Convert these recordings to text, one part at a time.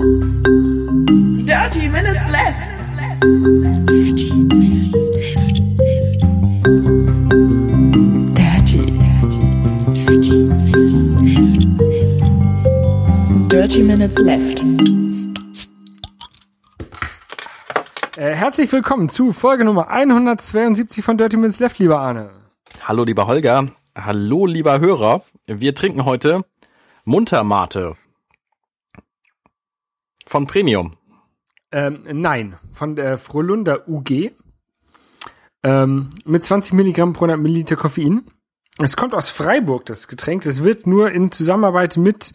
Dirty Minutes Left. Dirty Minutes Left. Dirty, dirty, dirty Minutes Left. Dirty Minutes Left. Äh, herzlich willkommen zu Folge Nummer 172 von Dirty Minutes Left, lieber Arne. Hallo lieber Holger, hallo lieber Hörer. Wir trinken heute Muntermate von Premium. Ähm, nein, von der Frohlunder UG. Ähm, mit 20 Milligramm pro 100 Milliliter Koffein. Es kommt aus Freiburg, das Getränk. Es wird nur in Zusammenarbeit mit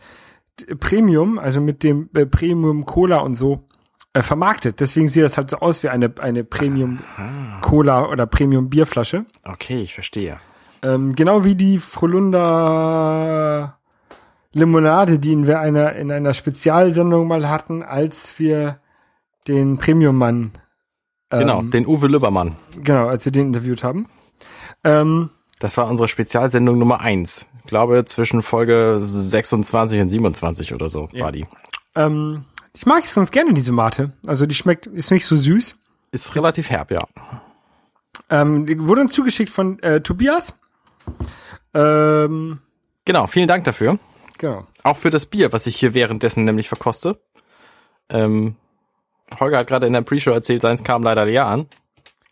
Premium, also mit dem äh, Premium Cola und so, äh, vermarktet. Deswegen sieht das halt so aus wie eine, eine Premium Cola oder Premium Bierflasche. Okay, ich verstehe. Ähm, genau wie die Frohlunder Limonade, die wir einer, in einer Spezialsendung mal hatten, als wir den Premium-Mann, ähm, Genau, den Uwe Lübbermann. genau, als wir den interviewt haben. Ähm, Das war unsere Spezialsendung Nummer eins. Ich glaube, zwischen Folge 26 und 27 oder so Ja. war die. ähm, ich mag es ganz gerne, diese Mate. Also die schmeckt, ist nicht so süß. Ist relativ herb, ja. Ähm, wurde uns zugeschickt von äh, Tobias. Ähm, Genau, vielen Dank dafür. Genau. Auch für das Bier, was ich hier währenddessen nämlich verkoste. Ähm, Holger hat gerade in der Pre-Show erzählt, seins kam leider leer an.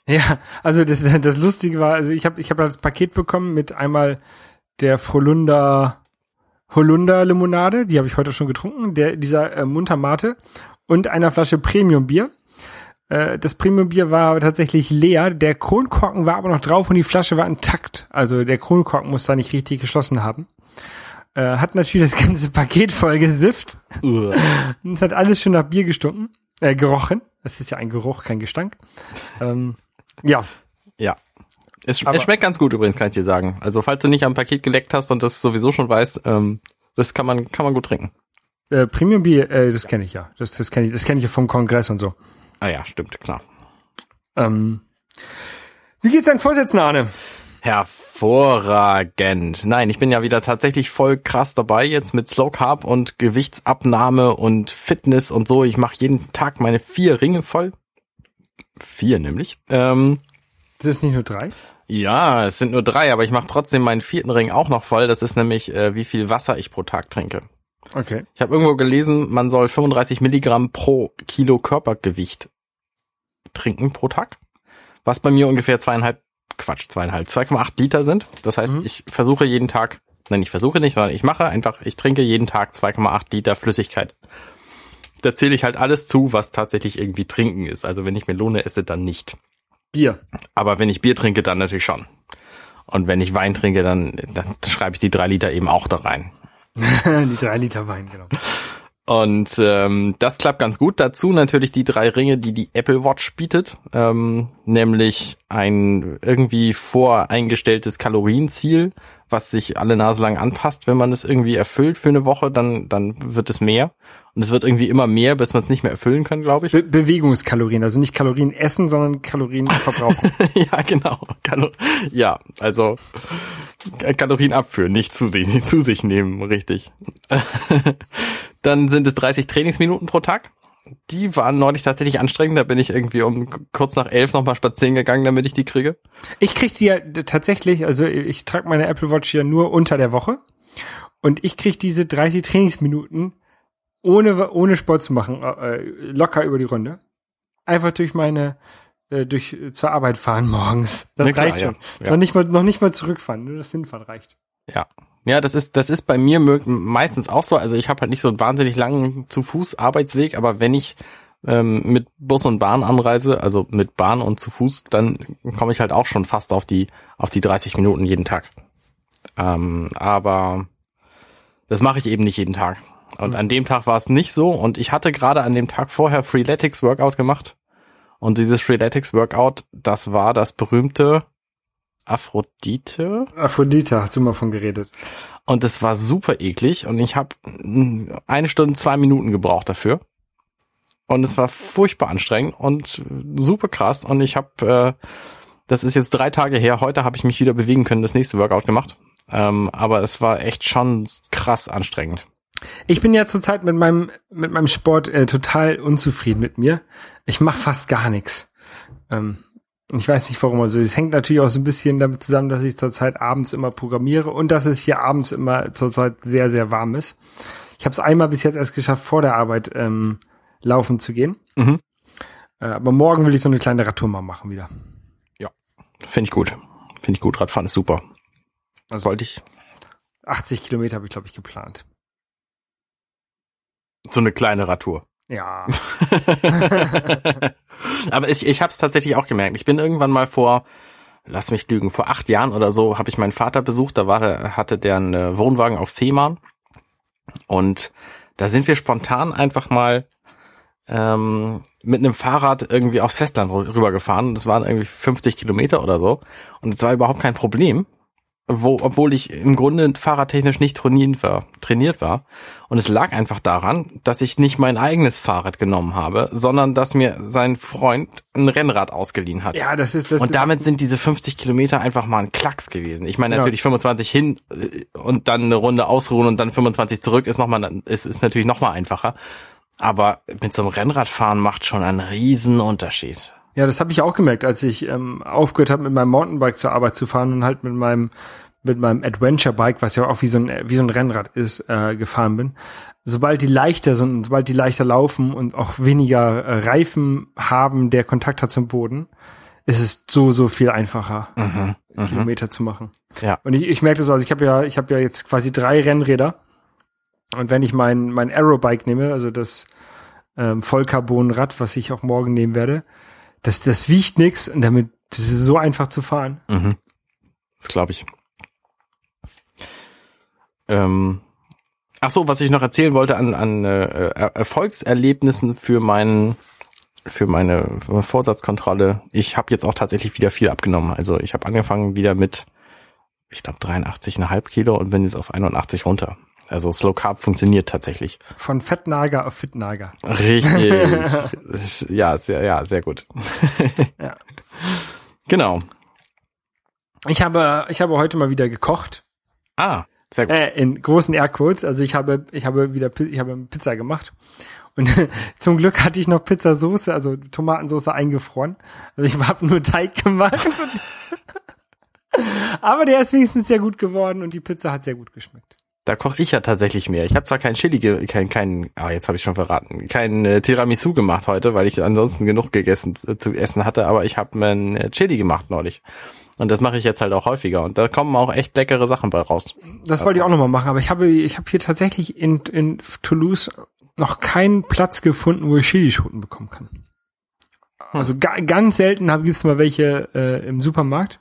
Ja, also das, das Lustige war, also ich habe ich hab das Paket bekommen mit einmal der Frohlunder Holunder Limonade, die habe ich heute schon getrunken, der dieser äh, Muntermate und einer Flasche Premium Bier. Äh, das Premium Bier war tatsächlich leer, der Kronkorken war aber noch drauf und die Flasche war intakt. Also der Kronkorken muss da nicht richtig geschlossen haben. Äh, hat natürlich das ganze Paket voll gesifft. Und es hat alles schon nach Bier gestunken, äh, gerochen. Das ist ja ein Geruch, kein Gestank. Ähm, ja, Ja. Es, sch Aber- es schmeckt ganz gut übrigens, kann ich dir sagen. Also falls du nicht am Paket geleckt hast und das sowieso schon weißt, ähm, das kann man, kann man gut trinken. Äh, Premium Bier, äh, das kenne ich ja. Das, das kenne ich, das kenne ich ja vom Kongress und so. Ah ja, stimmt, klar. Ähm, wie geht's deinen Vorsätzen, Arne? Hervorragend. Nein, ich bin ja wieder tatsächlich voll krass dabei jetzt mit Slow Carb und Gewichtsabnahme und Fitness und so. Ich mache jeden Tag meine vier Ringe voll. Vier nämlich. Ähm, Das ist nicht nur drei. ja, es sind nur drei, aber ich mache trotzdem meinen vierten Ring auch noch voll. Das ist nämlich, äh, wie viel Wasser ich pro Tag trinke. Okay. Ich habe irgendwo gelesen, man soll 35 Milligramm pro Kilo Körpergewicht trinken pro Tag. Was bei mir ungefähr zweieinhalb, Quatsch, zweieinhalb, 2,8 Liter sind. Das heißt, Mhm. ich versuche jeden Tag, nein, ich versuche nicht, sondern ich mache einfach, ich trinke jeden Tag 2,8 Liter Flüssigkeit. Da zähle ich halt alles zu, was tatsächlich irgendwie trinken ist. Also wenn ich Melone esse, dann nicht. Bier. Aber wenn ich Bier trinke, dann natürlich schon. Und wenn ich Wein trinke, dann, dann schreibe ich die drei Liter eben auch da rein. die drei Liter Wein, genau. Und ähm, das klappt ganz gut. Dazu natürlich die drei Ringe, die die Apple Watch bietet, ähm, nämlich ein irgendwie voreingestelltes Kalorienziel, was sich alle Nase lang anpasst. Wenn man es irgendwie erfüllt für eine Woche, dann dann wird es mehr. Und es wird irgendwie immer mehr, bis man es nicht mehr erfüllen kann, glaube ich. Be Bewegungskalorien, also nicht Kalorien essen, sondern Kalorien verbrauchen. ja, genau. Kalo ja, also Kalorien abführen, nicht zu sich, nicht zu sich nehmen, richtig. Dann sind es 30 Trainingsminuten pro Tag. Die waren neulich tatsächlich anstrengend. Da bin ich irgendwie um kurz nach elf nochmal spazieren gegangen, damit ich die kriege. ich krieg die ja tatsächlich, also ich trage meine Apple Watch ja nur unter der Woche und ich krieg diese 30 Trainingsminuten ohne ohne Sport zu machen, äh, locker über die Runde. Einfach durch meine äh, durch äh, zur Arbeit fahren morgens. Das Na klar, reicht schon. ja, ja. Noch nicht mal noch nicht mal zurückfahren, nur das Hinfahren reicht. Ja. Ja, das ist, das ist bei mir meistens auch so. Also ich habe halt nicht so einen wahnsinnig langen zu Fuß Arbeitsweg, aber wenn ich ähm, mit Bus und Bahn anreise, also mit Bahn und zu Fuß, dann komme ich halt auch schon fast auf die, auf die 30 Minuten jeden Tag. Ähm, aber das mache ich eben nicht jeden Tag. Und an dem Tag war es nicht so. Und ich hatte gerade an dem Tag vorher Freeletics Workout gemacht. Und dieses Freeletics Workout, das war das berühmte Aphrodite. Aphrodite, hast du mal von geredet. Und es war super eklig und ich habe eine Stunde, zwei Minuten gebraucht dafür. Und es war furchtbar anstrengend und super krass. Und ich habe, äh, das ist jetzt drei Tage her, heute habe ich mich wieder bewegen können, das nächste Workout gemacht. Ähm, aber es war echt schon krass anstrengend. Ich bin ja zurzeit mit meinem mit meinem Sport äh, total unzufrieden mit mir. Ich mache fast gar nichts. Ähm, ich weiß nicht warum. Also es hängt natürlich auch so ein bisschen damit zusammen, dass ich zurzeit abends immer programmiere und dass es hier abends immer zurzeit sehr sehr warm ist. Ich habe es einmal bis jetzt erst geschafft, vor der Arbeit ähm, laufen zu gehen. Mhm. Äh, aber morgen will ich so eine kleine Radtour mal machen wieder. Finde ich gut. Finde ich gut. Radfahren ist super. Also Wollte ich 80 Kilometer habe ich glaube ich geplant. so eine kleine Radtour. Ja. Aber ich, ich habe es tatsächlich auch gemerkt. Ich bin irgendwann mal vor, lass mich lügen, vor acht Jahren oder so habe ich meinen Vater besucht. Da war er, hatte der einen äh, Wohnwagen auf Fehmarn. Und da sind wir spontan einfach mal ähm, mit einem Fahrrad irgendwie aufs Festland rü- rübergefahren. Das waren irgendwie 50 Kilometer oder so. Und es war überhaupt kein Problem. Wo, obwohl ich im Grunde fahrradtechnisch nicht trainiert war, trainiert war. Und es lag einfach daran, dass ich nicht mein eigenes Fahrrad genommen habe, sondern dass mir sein Freund ein Rennrad ausgeliehen hat. ja, das ist das. und damit sind diese 50 Kilometer einfach mal ein Klacks gewesen. Ich meine Ja. natürlich 25 hin äh, und dann eine Runde ausruhen und dann 25 zurück ist noch mal ist, ist natürlich noch mal einfacher. Aber mit so einem Rennradfahren macht schon einen riesen Unterschied. Ja, das habe ich auch gemerkt, als ich ähm, aufgehört habe, mit meinem Mountainbike zur Arbeit zu fahren und halt mit meinem mit meinem Adventure Bike, was ja auch wie so ein wie so ein Rennrad ist, äh, gefahren bin. Sobald die leichter sind, und sobald die leichter laufen und auch weniger äh, Reifen haben, der Kontakt hat zum Boden, ist es so so viel einfacher, Mhm. Kilometer zu machen. Ja. Und ich, ich merke das also, ich habe ja ich habe ja jetzt quasi drei Rennräder und wenn ich mein mein Aerobike nehme, also das ähm, Vollcarbonrad, was ich auch morgen nehmen werde, das, das wiegt nix und damit, das ist so einfach zu fahren. Mhm. Das glaube ich. Ähm, ach so, was ich noch erzählen wollte an, an äh, Er- Erfolgserlebnissen für meinen für meine Vorsatzkontrolle. Ich habe jetzt auch tatsächlich wieder viel abgenommen. Also ich habe angefangen wieder mit, ich glaube 83,5 Kilo und bin jetzt auf 81 runter. Also Slow Carb funktioniert tatsächlich. Von Fettnager auf Fitnager. Richtig. ja, sehr, ja, sehr gut. Ja. Genau. Ich habe, ich habe heute mal wieder gekocht. Ah, sehr gut. Äh, in großen Airquotes. Also ich habe, ich habe wieder, ich habe Pizza gemacht. Und zum Glück hatte ich noch Pizzasauce, also Tomatensauce eingefroren. Also ich habe nur Teig gemacht. Aber der ist wenigstens sehr gut geworden und die Pizza hat sehr gut geschmeckt. Da koche ich ja tatsächlich mehr. Ich habe zwar kein Chili, kein, kein, ah, jetzt habe ich schon verraten, kein äh, Tiramisu gemacht heute, weil ich ansonsten genug gegessen äh, zu essen hatte, aber ich habe mir ein äh, Chili gemacht neulich. Und das mache ich jetzt halt auch häufiger. Und da kommen auch echt leckere Sachen bei raus. Das wollte ich auch nochmal machen, aber ich habe, ich habe hier tatsächlich in, in Toulouse noch keinen Platz gefunden, wo ich Chilischoten bekommen kann. Also ga, ganz selten hab- gibt's mal welche äh, im Supermarkt.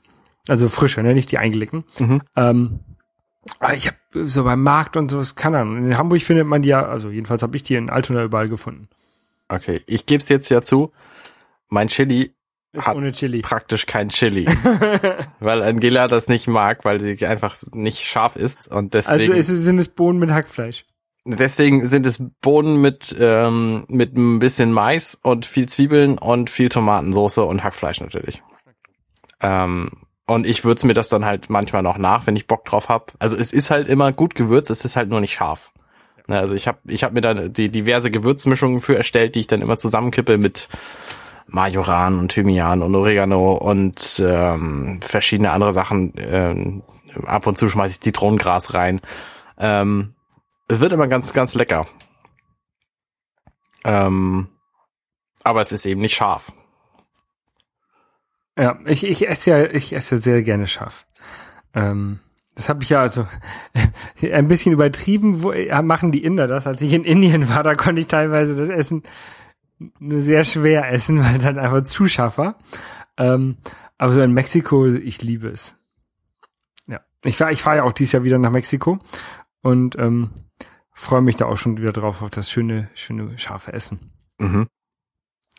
Also frische, ne, nicht die eingelegten. Mhm. Ähm, aber ich habe so beim Markt und sowas, keine Ahnung. In Hamburg findet man die ja, also jedenfalls habe ich die in Altona überall gefunden. Okay, ich gebe es jetzt ja zu. Mein Chili Ist Hat ohne Chili. praktisch kein Chili, weil Angela das nicht mag, weil sie einfach nicht scharf ist und Also deswegen es sind es Bohnen mit Hackfleisch. deswegen sind es Bohnen mit ähm, mit ein bisschen Mais und viel Zwiebeln und viel Tomatensauce und Hackfleisch natürlich. Ähm, und ich würze mir das dann halt manchmal noch nach, wenn ich Bock drauf hab. Also es ist halt immer gut gewürzt, es ist halt nur nicht scharf. Ne, Also ich habe ich hab mir da die diverse Gewürzmischungen für erstellt, die ich dann immer zusammenkippe mit Majoran und Thymian und Oregano und ähm, verschiedene andere Sachen. Ähm, ab und zu schmeiße ich Zitronengras rein. Ähm, es wird immer ganz, ganz lecker. Ähm, aber es ist eben nicht scharf. Ja, ich, ich esse ja, ich esse sehr gerne scharf. Ähm, das habe ich ja also ein bisschen übertrieben, wo, ja, machen die Inder das. Als ich in Indien war, da konnte ich teilweise das Essen nur sehr schwer essen, weil es halt einfach zu scharf war. Ähm, aber so in Mexiko, ich liebe es. Ja, ich war, ich fahre ja auch dieses Jahr wieder nach Mexiko und ähm, freue mich da auch schon wieder drauf auf das schöne, schöne scharfe Essen. Mhm.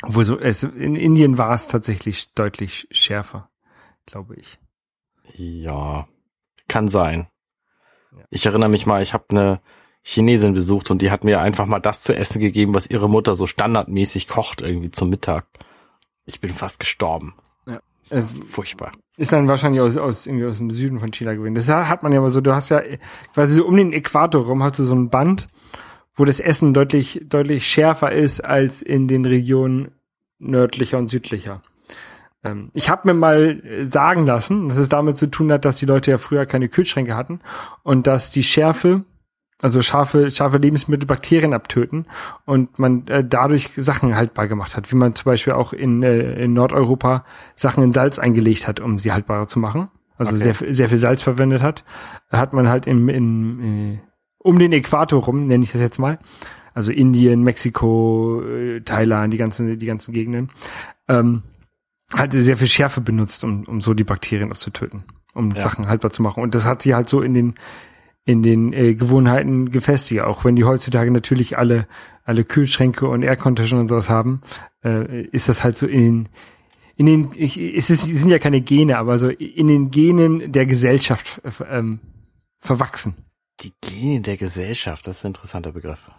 Obwohl so, es, in Indien war es tatsächlich deutlich schärfer, glaube ich. Ja, kann sein. Ja. Ich erinnere mich mal, ich habe eine Chinesin besucht und die hat mir einfach mal das zu essen gegeben, was ihre Mutter so standardmäßig kocht irgendwie zum Mittag. Ich bin fast gestorben. Ja. War Äh, furchtbar. Ist dann wahrscheinlich aus, aus, irgendwie aus dem Süden von China gewesen. Das hat man ja aber so, du hast ja quasi so um den Äquator rum hast du so ein Band wo das Essen deutlich, deutlich schärfer ist als in den Regionen nördlicher und südlicher. Ähm, ich habe mir mal sagen lassen, dass es damit zu tun hat, dass die Leute ja früher keine Kühlschränke hatten und dass die Schärfe, also scharfe, scharfe Lebensmittel Bakterien abtöten und man äh, dadurch Sachen haltbar gemacht hat, wie man zum Beispiel auch in, äh, in Nordeuropa Sachen in Salz eingelegt hat, um sie haltbarer zu machen. Also Okay. sehr, sehr viel Salz verwendet hat, hat man halt im, in, äh, um den Äquator rum, nenne ich das jetzt mal, also Indien, Mexiko, äh, Thailand, die ganzen, die ganzen Gegenden, ähm, halt sehr viel Schärfe benutzt, um, um so die Bakterien aufzutöten, um Ja. Sachen haltbar zu machen. Und das hat sie halt so in den in den äh, Gewohnheiten gefestigt, auch wenn die heutzutage natürlich alle alle Kühlschränke und Airconditioner und sowas haben, äh, ist das halt so in in den ich, es, ist, es sind ja keine Gene, aber so in den Genen der Gesellschaft äh, ähm, verwachsen. Die Gene der Gesellschaft, das ist ein interessanter Begriff.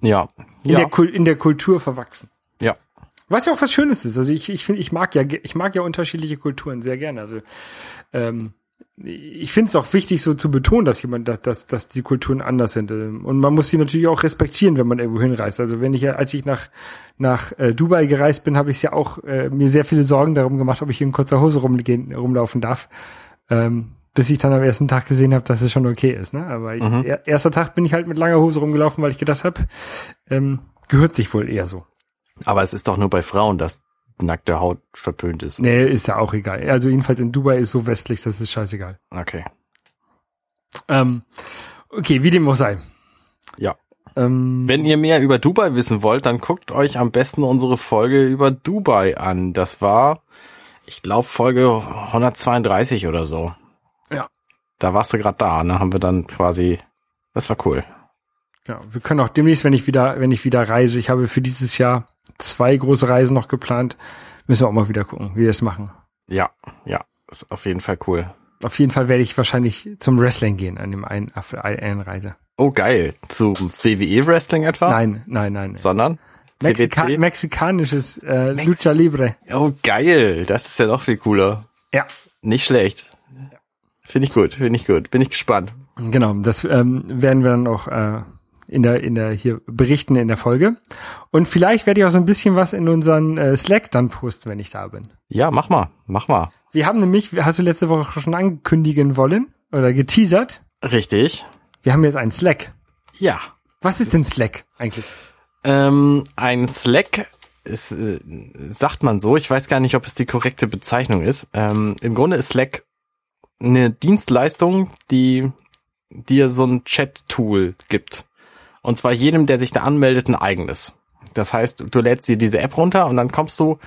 Ja. In, ja. der, Kul- in der Kultur verwachsen. ja. Was ja auch was Schönes ist. Also ich, ich finde, ich mag ja, ich mag ja unterschiedliche Kulturen sehr gerne. Also ähm, ich finde es auch wichtig, so zu betonen, dass jemand, dass, dass, die Kulturen anders sind. Ähm, Und man muss sie natürlich auch respektieren, wenn man irgendwo hinreist. Also wenn ich ja, als ich nach nach äh, Dubai gereist bin, habe ich ja auch äh, mir sehr viele Sorgen darum gemacht, ob ich in kurzer Hose rumgehen, rumlaufen darf. Ähm, bis ich dann am ersten Tag gesehen habe, dass es schon okay ist. Ne? Aber Mhm. er, erster Tag bin ich halt mit langer Hose rumgelaufen, weil ich gedacht habe, ähm, gehört sich wohl eher so. Aber es ist doch nur bei Frauen, dass nackte Haut verpönt ist. Nee, ist ja auch egal. Also jedenfalls in Dubai ist so westlich, das ist scheißegal. Okay. Ähm, okay, wie dem auch sei. Ja. Ähm, Wenn ihr mehr über Dubai wissen wollt, dann guckt euch am besten unsere Folge über Dubai an. Das war, ich glaube, Folge 132 oder so. Da warst du gerade da, ne? Haben wir dann quasi, das war cool. genau, wir können auch demnächst, wenn ich wieder, wenn ich wieder reise, ich habe für dieses Jahr zwei große Reisen noch geplant, müssen wir auch mal wieder gucken, wie wir es machen. Ja, ja, ist auf jeden Fall cool. Auf jeden Fall werde ich wahrscheinlich zum Wrestling gehen an dem einen, einen Reise. Oh, geil. Zu WWE Wrestling etwa? Nein, nein, nein. Sondern? Mexika CWC? mexikanisches äh, Mex- Lucha Libre. Oh, geil. Das ist ja noch viel cooler. Ja, Nicht schlecht. Finde ich gut, finde ich gut. Bin ich gespannt. Genau, das ähm, werden wir dann auch äh, in der in der hier berichten in der Folge. Und vielleicht werde ich auch so ein bisschen was in unseren äh, Slack dann posten, wenn ich da bin. Ja, mach mal, mach mal. Wir haben nämlich, hast du letzte Woche schon ankündigen wollen oder geteasert? Richtig. Wir haben jetzt einen Slack. Ja. Was ist denn Slack eigentlich? Ähm, ein Slack ist, äh, sagt man so, ich weiß gar nicht, ob es die korrekte Bezeichnung ist. Ähm, Im Grunde ist Slack eine Dienstleistung, die dir so ein Chat-Tool gibt. Und zwar jedem, der sich da anmeldet, ein eigenes. Das heißt, du lädst dir diese App runter und dann kommst du,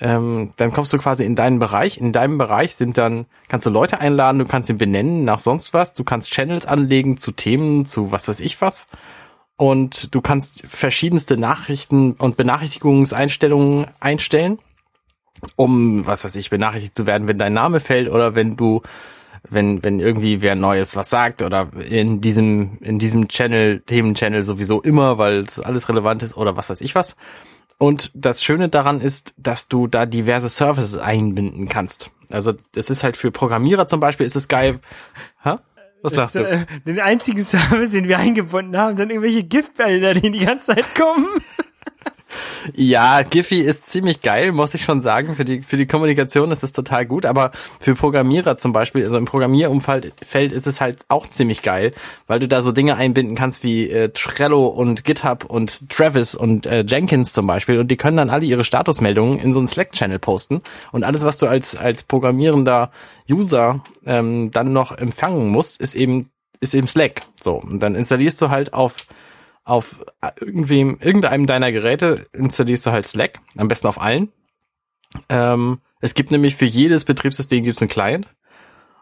ähm, dann kommst du quasi in deinen Bereich. In deinem Bereich sind dann, kannst du Leute einladen, du kannst sie benennen nach sonst was, du kannst Channels anlegen zu Themen, zu was weiß ich was. Und du kannst verschiedenste Nachrichten und Benachrichtigungseinstellungen einstellen, um, was weiß ich, benachrichtigt zu werden, wenn dein Name fällt oder wenn du, wenn, wenn irgendwie wer Neues was sagt oder in diesem, in diesem Channel, Themenchannel sowieso immer, weil das alles relevant ist oder was weiß ich was. Und das Schöne daran ist, dass du da diverse Services einbinden kannst. Also das ist halt für Programmierer zum Beispiel ist es geil. Hä? Was sagst du? Äh, Den einzigen Service, den wir eingebunden haben, sind irgendwelche Giftbilder, die die ganze Zeit kommen. Ja, Giphy ist ziemlich geil, muss ich schon sagen. Für die, für die Kommunikation ist es total gut, aber für Programmierer zum Beispiel, also im Programmierumfeld Feld ist es halt auch ziemlich geil, weil du da so Dinge einbinden kannst wie äh, Trello und GitHub und Travis und äh, Jenkins zum Beispiel und die können dann alle ihre Statusmeldungen in so einen Slack-Channel posten und alles, was du als, als programmierender User ähm, dann noch empfangen musst, ist eben, ist eben Slack. So, und dann installierst du halt auf auf irgendwem, irgendeinem deiner Geräte installierst du halt Slack, am besten auf allen. Ähm, es gibt nämlich für jedes Betriebssystem gibt's einen Client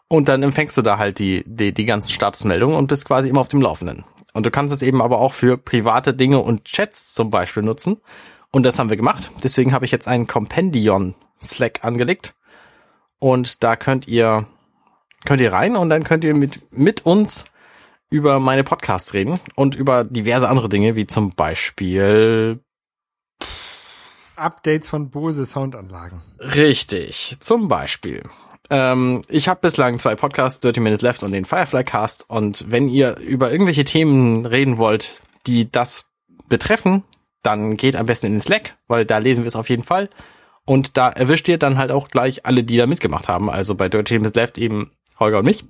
und dann empfängst du da halt die, die, die ganzen Statusmeldungen und bist quasi immer auf dem Laufenden. Und du kannst es eben aber auch für private Dinge und Chats zum Beispiel nutzen. Und das haben wir gemacht. Deswegen habe ich jetzt einen Compendion Slack angelegt. Und da könnt ihr, könnt ihr rein und dann könnt ihr mit, mit uns über meine Podcasts reden und über diverse andere Dinge, wie zum Beispiel Updates von Bose Soundanlagen. richtig, zum Beispiel. Ähm, ich habe bislang zwei Podcasts, 30 Minutes Left und den Firefly Cast. Und wenn ihr über irgendwelche Themen reden wollt, die das betreffen, dann geht am besten in den Slack, weil da lesen wir es auf jeden Fall. Und da erwischt ihr dann halt auch gleich alle, die da mitgemacht haben. Also bei Dirty Miss Left eben Holger und mich.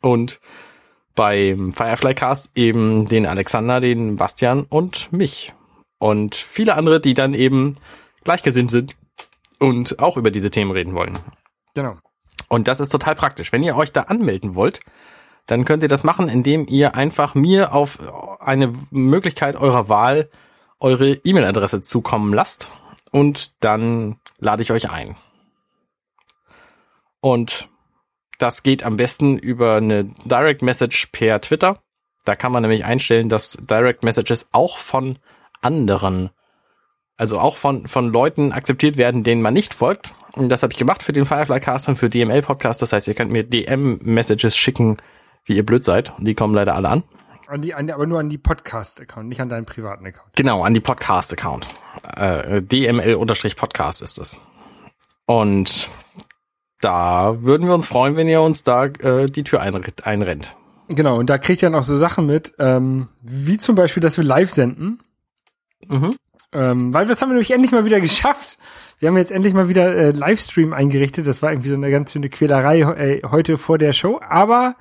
Und beim Firefly Cast eben den Alexander, den Bastian und mich. Und viele andere, die dann eben gleichgesinnt sind und auch über diese Themen reden wollen. Genau. Und das ist total praktisch. Wenn ihr euch da anmelden wollt, dann könnt ihr das machen, indem ihr einfach mir auf eine Möglichkeit eurer Wahl eure E-Mail-Adresse zukommen lasst und dann lade ich euch ein. Und das geht am besten über eine Direct Message per Twitter. Da kann man nämlich einstellen, dass Direct Messages auch von anderen, also auch von, von Leuten akzeptiert werden, denen man nicht folgt. Und das habe ich gemacht für den Firefly Cast und für DML Podcast. Das heißt, ihr könnt mir DM-Messages schicken, wie ihr blöd seid. Und die kommen leider alle an. An die, an, aber nur an die Podcast-Account, nicht an deinen privaten Account. Genau, an die Podcast-Account. Äh, DML-Podcast ist es. Und da würden wir uns freuen, wenn ihr uns da äh, die Tür einrennt. einrennt. Genau, und da kriegt ihr noch so Sachen mit, ähm, wie zum Beispiel, dass wir live senden. Mhm. Ähm, weil das haben wir nämlich endlich mal wieder geschafft. Wir haben jetzt endlich mal wieder äh, Livestream eingerichtet. Das war irgendwie so eine ganz schöne Quälerei äh, heute vor der Show, aber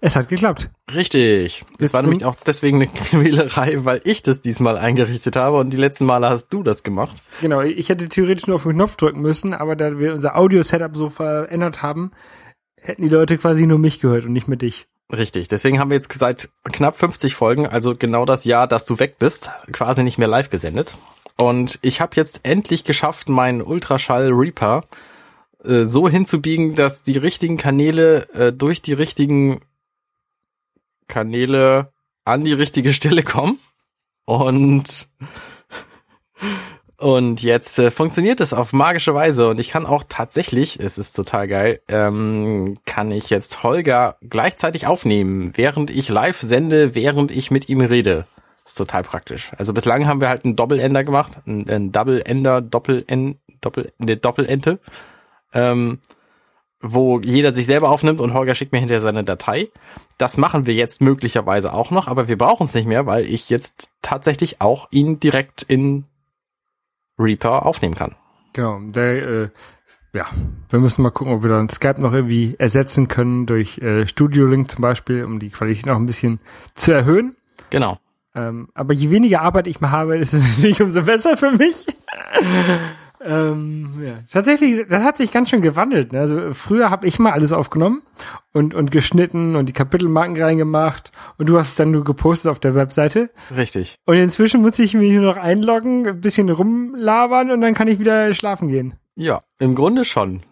es hat geklappt. Richtig. Das war nämlich auch deswegen eine Quälerei, weil ich das diesmal eingerichtet habe und die letzten Male hast du das gemacht. Genau, ich hätte theoretisch nur auf den Knopf drücken müssen, aber da wir unser Audio-Setup so verändert haben, hätten die Leute quasi nur mich gehört und nicht mehr dich. Richtig. Deswegen haben wir jetzt seit knapp 50 Folgen, also genau das Jahr, dass du weg bist, quasi nicht mehr live gesendet. Und ich habe jetzt endlich geschafft, meinen Ultraschall Reaper äh, so hinzubiegen, dass die richtigen Kanäle äh, durch die richtigen Kanäle an die richtige Stelle kommen. Und und jetzt äh, funktioniert es auf magische Weise und ich kann auch tatsächlich, es ist total geil, ähm, kann ich jetzt Holger gleichzeitig aufnehmen, während ich live sende, während ich mit ihm rede. Ist total praktisch. Also bislang haben wir halt einen Doppelender gemacht, einen, einen Double-Ender, Doppel-N, Doppel, eine Doppelente, ähm, wo jeder sich selber aufnimmt und Holger schickt mir hinterher seine Datei. Das machen wir jetzt möglicherweise auch noch, aber wir brauchen es nicht mehr, weil ich jetzt tatsächlich auch ihn direkt in Reaper aufnehmen kann. Genau, der, äh, ja, wir müssen mal gucken, ob wir dann Skype noch irgendwie ersetzen können durch äh, Studio Link zum Beispiel, um die Qualität noch ein bisschen zu erhöhen. Genau. Ähm, aber je weniger Arbeit ich mal habe, ist es natürlich umso besser für mich. ähm, ja. Tatsächlich, das hat sich ganz schön gewandelt. Ne? Also früher habe ich mal alles aufgenommen und, und geschnitten und die Kapitelmarken reingemacht und du hast es dann nur gepostet auf der Webseite. Richtig. Und inzwischen muss ich mich nur noch einloggen, ein bisschen rumlabern und dann kann ich wieder schlafen gehen. Ja, im Grunde schon.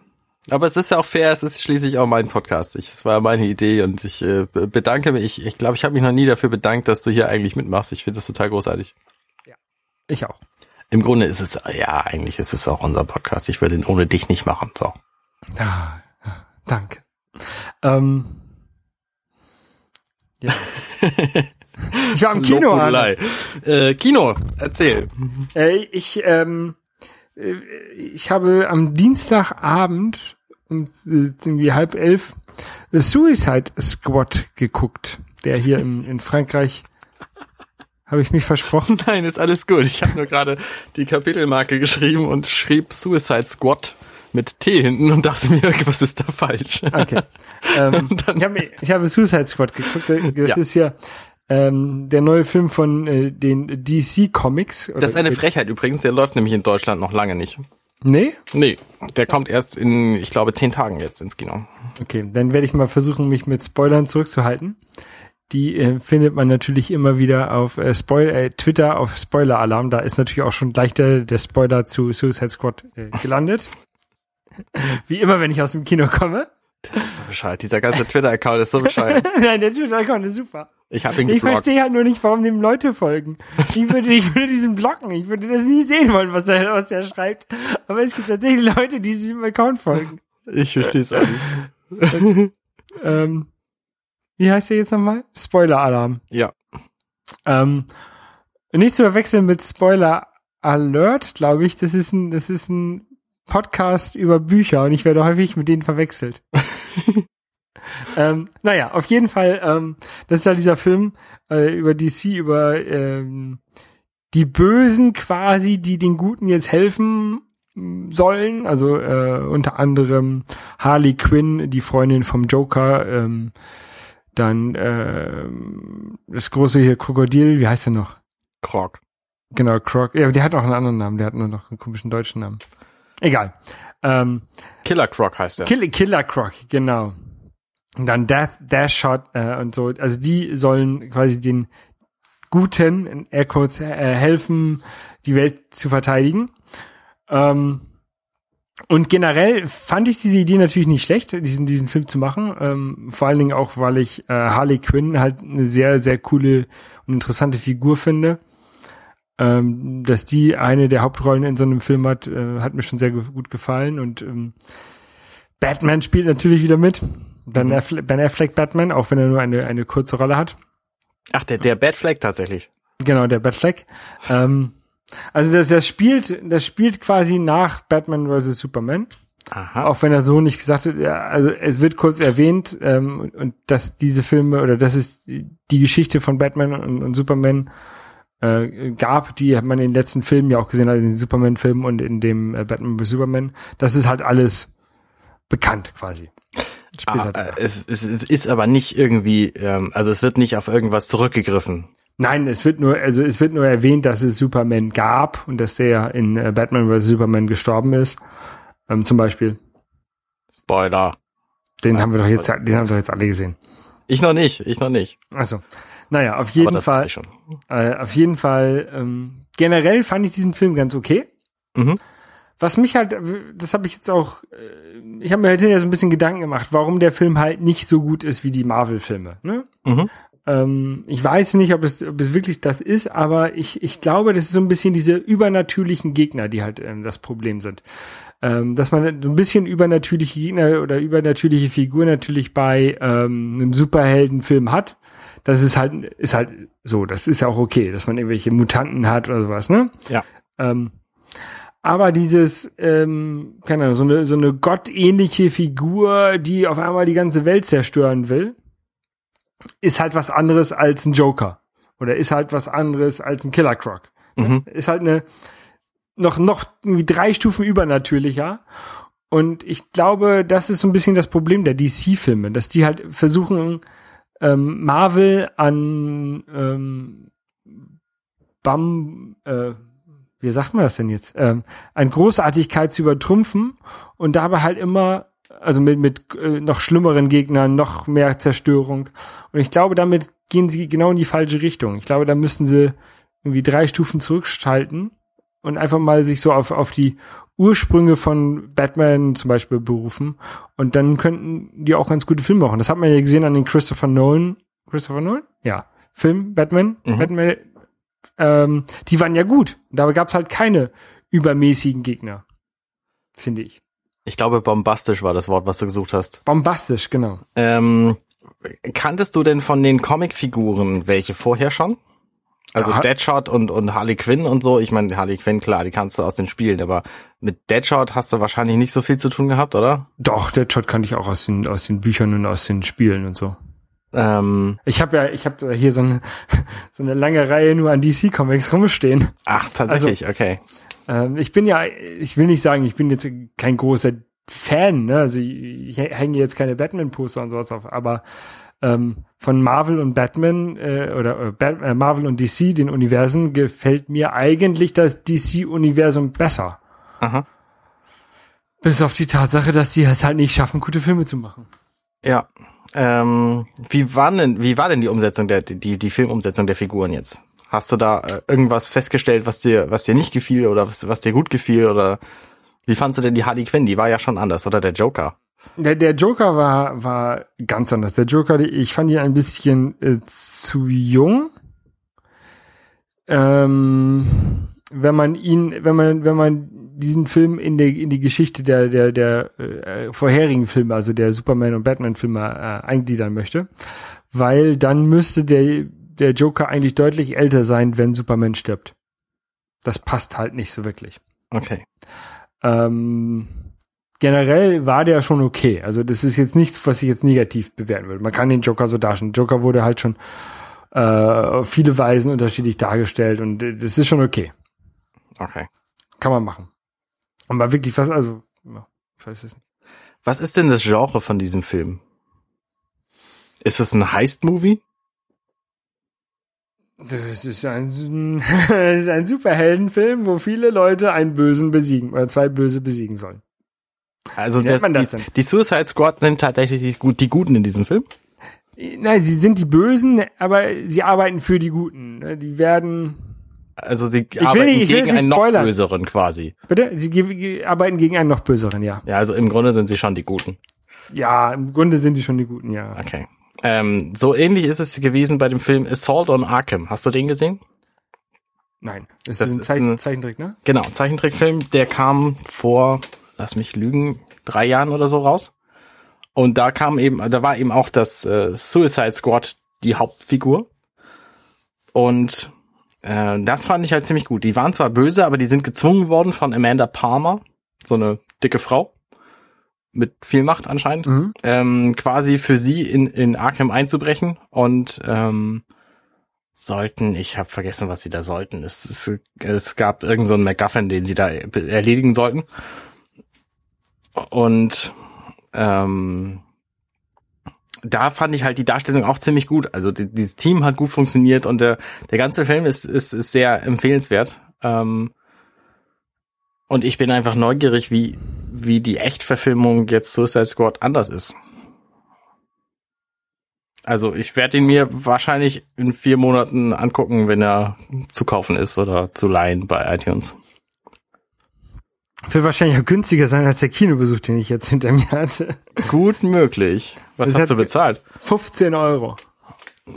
Aber es ist ja auch fair, es ist schließlich auch mein Podcast. Ich, es war meine Idee und ich äh, be- bedanke mich. Ich glaube, ich, glaub, ich habe mich noch nie dafür bedankt, dass du hier eigentlich mitmachst. Ich finde das total großartig. Ich auch. Im Grunde ist es, ja, eigentlich ist es auch unser Podcast. Ich würde ihn ohne dich nicht machen. So. Ah, danke. Ähm, ja. ich war im Kino. Lobhudelei. Äh, Kino, erzähl. Äh, ich, ähm, äh, ich habe am Dienstagabend um äh, irgendwie halb elf The Suicide Squad geguckt, der hier in, in Frankreich habe ich mich versprochen. Nein, ist alles gut. Ich habe nur gerade die Kapitelmarke geschrieben und schrieb Suicide Squad mit T hinten und dachte mir, was ist da falsch? Okay. ähm, dann- ich, habe, ich habe Suicide Squad geguckt. Das Ja. ist ja ähm, der neue Film von äh, den DC Comics. Das ist eine Frechheit übrigens, der läuft nämlich in Deutschland noch lange nicht. Nee? Nee, der kommt erst in, ich glaube, zehn Tagen jetzt ins Kino. Okay, dann werde ich mal versuchen, mich mit Spoilern zurückzuhalten. Die äh, findet man natürlich immer wieder auf äh, Spoil äh, Twitter auf Spoiler Alarm. Da ist natürlich auch schon gleich der, der Spoiler zu Suicide Squad äh, gelandet. Wie immer, wenn ich aus dem Kino komme. Das ist so bescheuert. Dieser ganze Twitter-Account ist so bescheuert. Nein, der Twitter-Account ist super. Ich habe ihn Ich geblockt. verstehe halt nur nicht, warum dem Leute folgen. Ich würde, ich würde diesen blocken. Ich würde das nie sehen wollen, was der, was der schreibt. Aber es gibt tatsächlich Leute, die diesem Account folgen. Ich verstehe es auch nicht. Ähm, wie heißt der jetzt nochmal? Spoiler-Alarm. Ja. Ähm, nicht zu verwechseln mit Spoiler Alert, glaube ich. Das ist ein, das ist ein Podcast über Bücher und ich werde häufig mit denen verwechselt. ähm, naja, auf jeden Fall, ähm, das ist ja dieser Film äh, über DC, über ähm, die Bösen quasi, die den Guten jetzt helfen sollen. Also äh, unter anderem Harley Quinn, die Freundin vom Joker, ähm, dann äh, das große hier Krokodil, wie heißt der noch? Krog. Genau, Croc. Ja, der hat auch einen anderen Namen, der hat nur noch einen komischen deutschen Namen. Egal. Ähm, Killer Croc heißt er. Kill, Killer Croc, genau. Und dann Death, Dash Shot äh, und so. Also die sollen quasi den Guten, in Aircodes, äh, helfen, die Welt zu verteidigen. Ähm, und generell fand ich diese Idee natürlich nicht schlecht, diesen, diesen Film zu machen. Ähm, vor allen Dingen auch, weil ich äh, Harley Quinn halt eine sehr, sehr coole und interessante Figur finde. Ähm, dass die eine der Hauptrollen in so einem Film hat, äh, hat mir schon sehr gut gefallen. Und ähm, Batman spielt natürlich wieder mit. Ben, Mhm. Affleck, ben Affleck Batman, auch wenn er nur eine, eine kurze Rolle hat. Ach, der, der Bad Flag tatsächlich. Genau, der Batfleck. Ähm, also das, das spielt, das spielt quasi nach Batman vs. Superman. Aha. Auch wenn er so nicht gesagt hat, ja, also es wird kurz erwähnt, ähm, und, dass diese Filme oder dass es die Geschichte von Batman und, und Superman äh, gab, die hat man in den letzten Filmen ja auch gesehen hat, in den Superman-Filmen und in dem äh, Batman vs. Superman. Das ist halt alles bekannt quasi. Ah, halt äh, es, es, es ist aber nicht irgendwie, ähm, also es wird nicht auf irgendwas zurückgegriffen. Nein, es wird nur, also es wird nur erwähnt, dass es Superman gab und dass der in äh, Batman vs. Superman gestorben ist. Ähm, zum Beispiel. Spoiler. Den Ja, haben wir doch jetzt, den haben wir doch jetzt alle gesehen. Ich noch nicht, ich noch nicht. Also, naja, auf jeden Fall, äh, auf jeden Fall, ähm, generell fand ich diesen Film ganz okay. Mhm. Was mich halt, das habe ich jetzt auch, äh, ich habe mir halt hinterher so ein bisschen Gedanken gemacht, warum der Film halt nicht so gut ist wie die Marvel-Filme. Ne? Mhm. Ähm, ich weiß nicht, ob es, ob es wirklich das ist, aber ich, ich glaube, das ist so ein bisschen diese übernatürlichen Gegner, die halt ähm, das Problem sind. Ähm, dass man so ein bisschen übernatürliche Gegner oder übernatürliche Figuren natürlich bei ähm, einem Superheldenfilm hat. Das ist halt, ist halt so, das ist ja auch okay, dass man irgendwelche Mutanten hat oder sowas, ne? Ja. Ähm, aber dieses, ähm, keine Ahnung, so eine, so eine gottähnliche Figur, die auf einmal die ganze Welt zerstören will, ist halt was anderes als ein Joker. Oder ist halt was anderes als ein Killer Croc. Mhm. Ist halt eine, noch, noch irgendwie drei Stufen übernatürlicher. Und ich glaube, das ist so ein bisschen das Problem der DC-Filme, dass die halt versuchen, ähm, Marvel an ähm, Bam, äh, wie sagt man das denn jetzt? Ähm, an Großartigkeit zu übertrumpfen und dabei halt immer, also mit, mit äh, noch schlimmeren Gegnern, noch mehr Zerstörung. Und ich glaube, damit gehen sie genau in die falsche Richtung. Ich glaube, da müssen sie irgendwie drei Stufen zurückschalten und einfach mal sich so auf, auf die Ursprünge von Batman zum Beispiel berufen. Und dann könnten die auch ganz gute Filme machen. Das hat man ja gesehen an den Christopher Nolan. Christopher Nolan? Ja. Film, Batman, Mhm. Batman, ähm, die waren ja gut. Da gab es halt keine übermäßigen Gegner. Finde ich. Ich glaube, bombastisch war das Wort, was du gesucht hast. Bombastisch, genau. Ähm, kanntest du denn von den Comicfiguren welche vorher schon? Also Ja. Deadshot und, und Harley Quinn und so. Ich meine, Harley Quinn, klar, die kannst du aus den Spielen, aber mit Deadshot hast du wahrscheinlich nicht so viel zu tun gehabt, oder? Doch, der Shot kannte ich auch aus den, aus den Büchern und aus den Spielen und so. Ähm, Ich habe ja, ich habe hier so eine, so eine lange Reihe nur an DC-Comics rumstehen. ach, tatsächlich, Also okay. Ähm, ich bin ja, ich will nicht sagen, ich bin jetzt kein großer Fan, ne? Also ich, ich hänge jetzt keine Batman-Poster und sowas auf, aber ähm, von Marvel und Batman äh, oder äh, Bat äh, Marvel und DC, den Universen, gefällt mir eigentlich das DC-Universum besser. Aha. Bis auf die Tatsache, dass die es halt nicht schaffen, gute Filme zu machen. Ja. Ähm, wie war denn, wie war denn die Umsetzung der, die, die Filmumsetzung der Figuren jetzt? Hast du da äh, irgendwas festgestellt, was dir, was dir nicht gefiel oder was, was dir gut gefiel oder wie fandst du denn die Harley Quinn? Die war ja schon anders, oder der Joker? Der, der Joker war, war ganz anders. Der Joker, ich fand ihn ein bisschen äh, zu jung. Ähm, wenn man ihn, wenn man, wenn man diesen Film in die, in die Geschichte der, der, der äh, vorherigen Filme, also der Superman und Batman Filme äh, eingliedern möchte, weil dann müsste der, der Joker eigentlich deutlich älter sein, wenn Superman stirbt. Das passt halt nicht so wirklich. Okay. Ähm, generell war der schon okay. Also das ist jetzt nichts, was ich jetzt negativ bewerten würde. Man kann den Joker so darstellen. Joker wurde halt schon äh, auf viele Weisen unterschiedlich dargestellt und äh, das ist schon okay. Okay. Kann man machen. Aber wirklich was, also, ich weiß es nicht. Was ist denn das Genre von diesem Film? Ist es ein Heist-Movie? Das ist ein, das ist ein Superheldenfilm, wo viele Leute einen Bösen besiegen oder zwei Böse besiegen sollen. Also das, das die, die Suicide Squad sind tatsächlich die, Gut- die Guten in diesem Film. Nein, sie sind die Bösen, aber sie arbeiten für die Guten. ne? Die werden, Also sie arbeiten nicht- gegen einen noch spoilern. böseren quasi. bitte, sie arbeiten gegen einen noch Böseren, ja. Ja, also im Grunde sind sie schon die Guten. Ja, im Grunde sind die schon die Guten, ja. Okay. Ähm, so ähnlich ist es gewesen bei dem Film Assault on Arkham. Hast du den gesehen? Nein, das, Das ist ein ist eine- Zeichentrick, ne? Genau, Zeichentrickfilm, der kam vor, lass mich lügen, drei Jahren oder so raus. Und da kam eben, da war eben auch das äh, Suicide Squad die Hauptfigur. Und äh, das fand ich halt ziemlich gut. Die waren zwar böse, aber die sind gezwungen worden von Amanda Palmer, so eine dicke Frau mit viel Macht anscheinend, Mhm. ähm, quasi für sie in, in Arkham einzubrechen und ähm, sollten, ich habe vergessen, was sie da sollten. Es, es, es gab irgendeinen so einen MacGuffin, den sie da erledigen sollten. Und ähm, da fand ich halt die Darstellung auch ziemlich gut. Also die, dieses Team hat gut funktioniert und der, der ganze Film ist, ist, ist sehr empfehlenswert. Ähm, und ich bin einfach neugierig, wie, wie die Echtverfilmung jetzt Suicide Squad anders ist. Also ich werde ihn mir wahrscheinlich in vier Monaten angucken, wenn er zu kaufen ist oder zu leihen bei iTunes. Wird wahrscheinlich auch günstiger sein als der Kinobesuch, den ich jetzt hinter mir hatte. Gut möglich. Was Das hast du bezahlt? 15 Euro.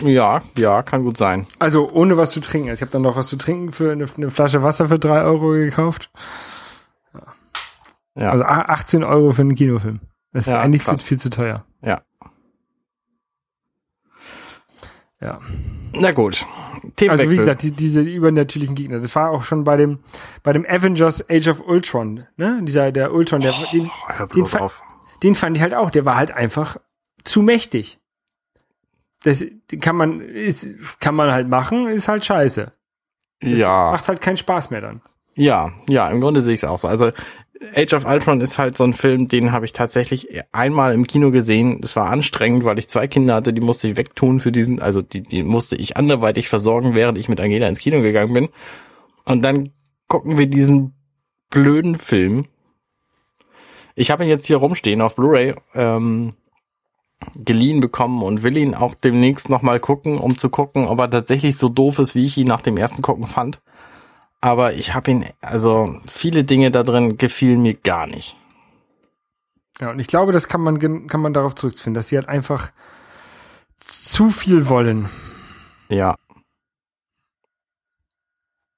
Ja, ja, kann gut sein. Also ohne was zu trinken. Ich habe dann noch was zu trinken für eine, eine Flasche Wasser für 3 Euro gekauft. Ja, Also a- 18 Euro für einen Kinofilm. Das ist Ja, eigentlich zu, viel zu teuer. ja. Ja. Na gut. Also wie gesagt, die, diese übernatürlichen Gegner. Das war auch schon bei dem bei dem Avengers Age of Ultron, ne? Dieser der Ultron, der den, Oh, den, bloß fa- den fand ich halt auch. Der war halt einfach zu mächtig. Das den kann man ist kann man halt machen, ist halt scheiße. Ja, Macht halt keinen Spaß mehr dann. ja, ja, im Grunde sehe ich es auch so. Also Age of Ultron ist halt so ein Film, den habe ich tatsächlich einmal im Kino gesehen. Das war anstrengend, weil ich zwei Kinder hatte, die musste ich wegtun für diesen, also die, die musste ich anderweitig versorgen, während ich mit Angela ins Kino gegangen bin. Und dann gucken wir diesen blöden Film. Ich habe ihn jetzt hier rumstehen auf Blu-ray ähm, geliehen bekommen und will ihn auch demnächst nochmal gucken, um zu gucken, ob er tatsächlich so doof ist, wie ich ihn nach dem ersten Gucken fand. Aber ich habe ihn, also viele Dinge da drin gefielen mir gar nicht. Ja, und ich glaube, das kann man kann man darauf zurückfinden, dass sie halt einfach zu viel wollen. Ja.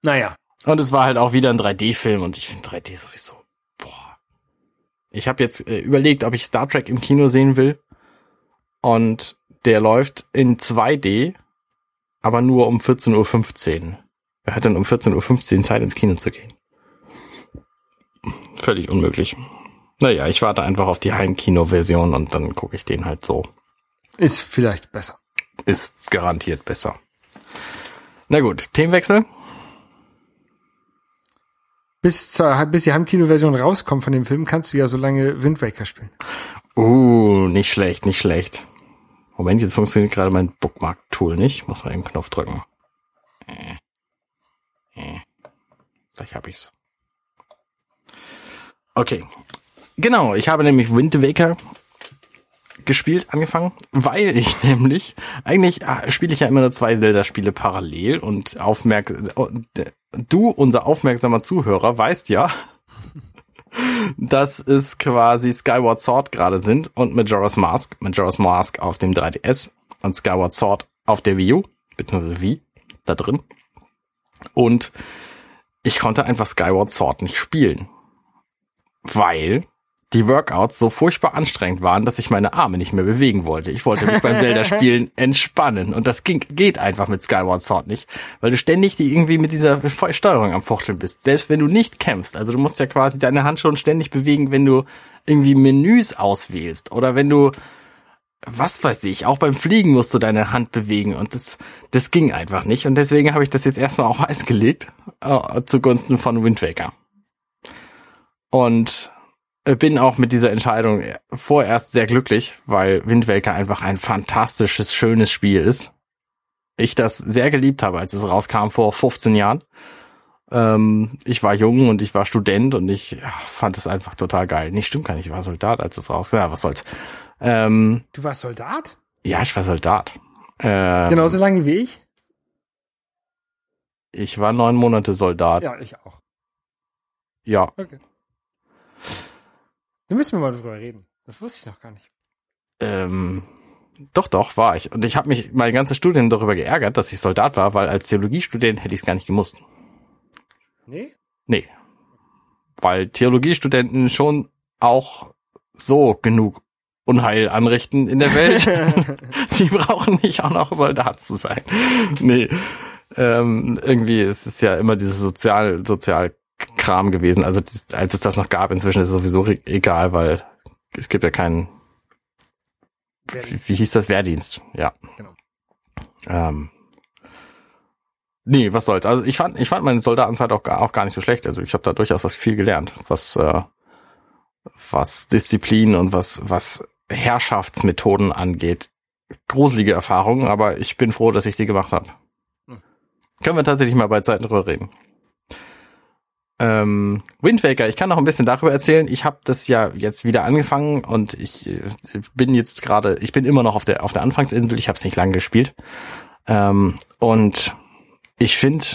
Naja. Und es war halt auch wieder ein 3D-Film und ich finde 3D sowieso, boah. Ich habe jetzt äh, überlegt, ob ich Star Trek im Kino sehen will. Und der läuft in 2D, aber nur um 14.15 Uhr. Wer hat denn um 14.15 Uhr Zeit ins Kino zu gehen? Völlig unmöglich. Naja, ich warte einfach auf die Heimkino-Version und dann gucke ich den halt so. Ist vielleicht besser. Ist garantiert besser. Na gut, Themenwechsel. Bis, zur, bis die Heimkino-Version rauskommt von dem Film, kannst du ja so lange Wind Waker spielen. Uh, nicht schlecht, nicht schlecht. Moment, jetzt funktioniert gerade mein Bookmark-Tool nicht. Muss mal eben Knopf drücken. Äh. Äh. Gleich hab ich's. Okay. Genau, ich habe nämlich Wind Waker gespielt, angefangen, weil ich nämlich, eigentlich ah, spiele ich ja immer nur zwei Zelda-Spiele parallel und aufmerk äh, du, unser aufmerksamer Zuhörer, weißt ja, dass es quasi Skyward Sword gerade sind und Majora's Mask, Majora's Mask auf dem 3DS und Skyward Sword auf der Wii U, beziehungsweise Wii, da drin. Und ich konnte einfach Skyward Sword nicht spielen. Weil die Workouts so furchtbar anstrengend waren, dass ich meine Arme nicht mehr bewegen wollte. Ich wollte mich beim Zelda-Spielen entspannen. Und das ging, geht einfach mit Skyward Sword nicht, weil du ständig die irgendwie mit dieser Steuerung am Fuchteln bist. Selbst wenn du nicht kämpfst. Also du musst ja quasi deine Hand schon ständig bewegen, wenn du irgendwie Menüs auswählst oder wenn du was weiß ich, auch beim Fliegen musst du deine Hand bewegen und das, das ging einfach nicht. Und deswegen habe ich das jetzt erstmal auf Eis gelegt, äh, zugunsten von Wind Waker. Und bin auch mit dieser Entscheidung vorerst sehr glücklich, weil Wind Waker einfach ein fantastisches, schönes Spiel ist. Ich das sehr geliebt habe, als es rauskam vor 15 Jahren. Ähm, ich war jung und ich war Student und ich ja, fand es einfach total geil. Nee, stimmt gar nicht, ich war Soldat, als es rauskam. Ja, was soll's. Ähm, Du warst Soldat? ja, ich war Soldat. Ähm, Genauso lange wie ich? Ich war neun Monate Soldat. Ja, ich auch. ja. Okay. Da müssen wir mal drüber reden. Das wusste ich noch gar nicht. Ähm, doch, doch, war ich. Und ich habe mich mein ganzes Studium darüber geärgert, dass ich Soldat war, weil als Theologiestudent hätte ich es gar nicht gemusst. Nee? Nee. Weil Theologiestudenten schon auch so genug Unheil anrichten in der Welt. Die brauchen nicht auch noch Soldat zu sein. Nee. Ähm, irgendwie ist es ja immer dieses Sozial, Sozialkram gewesen. Also als es das noch gab, inzwischen ist es sowieso egal, weil es gibt ja keinen wie, wie hieß das? Wehrdienst, ja. Genau. Ähm, nee, was soll's. Also ich fand, ich fand meine Soldatenzeit auch gar, auch gar nicht so schlecht. Also ich habe da durchaus was viel gelernt, was äh, was Disziplin und was was Herrschaftsmethoden angeht. Gruselige Erfahrungen, aber ich bin froh, dass ich sie gemacht habe. Hm. Können wir tatsächlich mal bei Zeiten drüber reden. Ähm, Wind Waker, ich kann noch ein bisschen darüber erzählen. Ich habe das ja jetzt wieder angefangen und ich äh, bin jetzt gerade, ich bin immer noch auf der auf der Anfangsinsel. Ich habe es nicht lange gespielt ähm, und ich finde,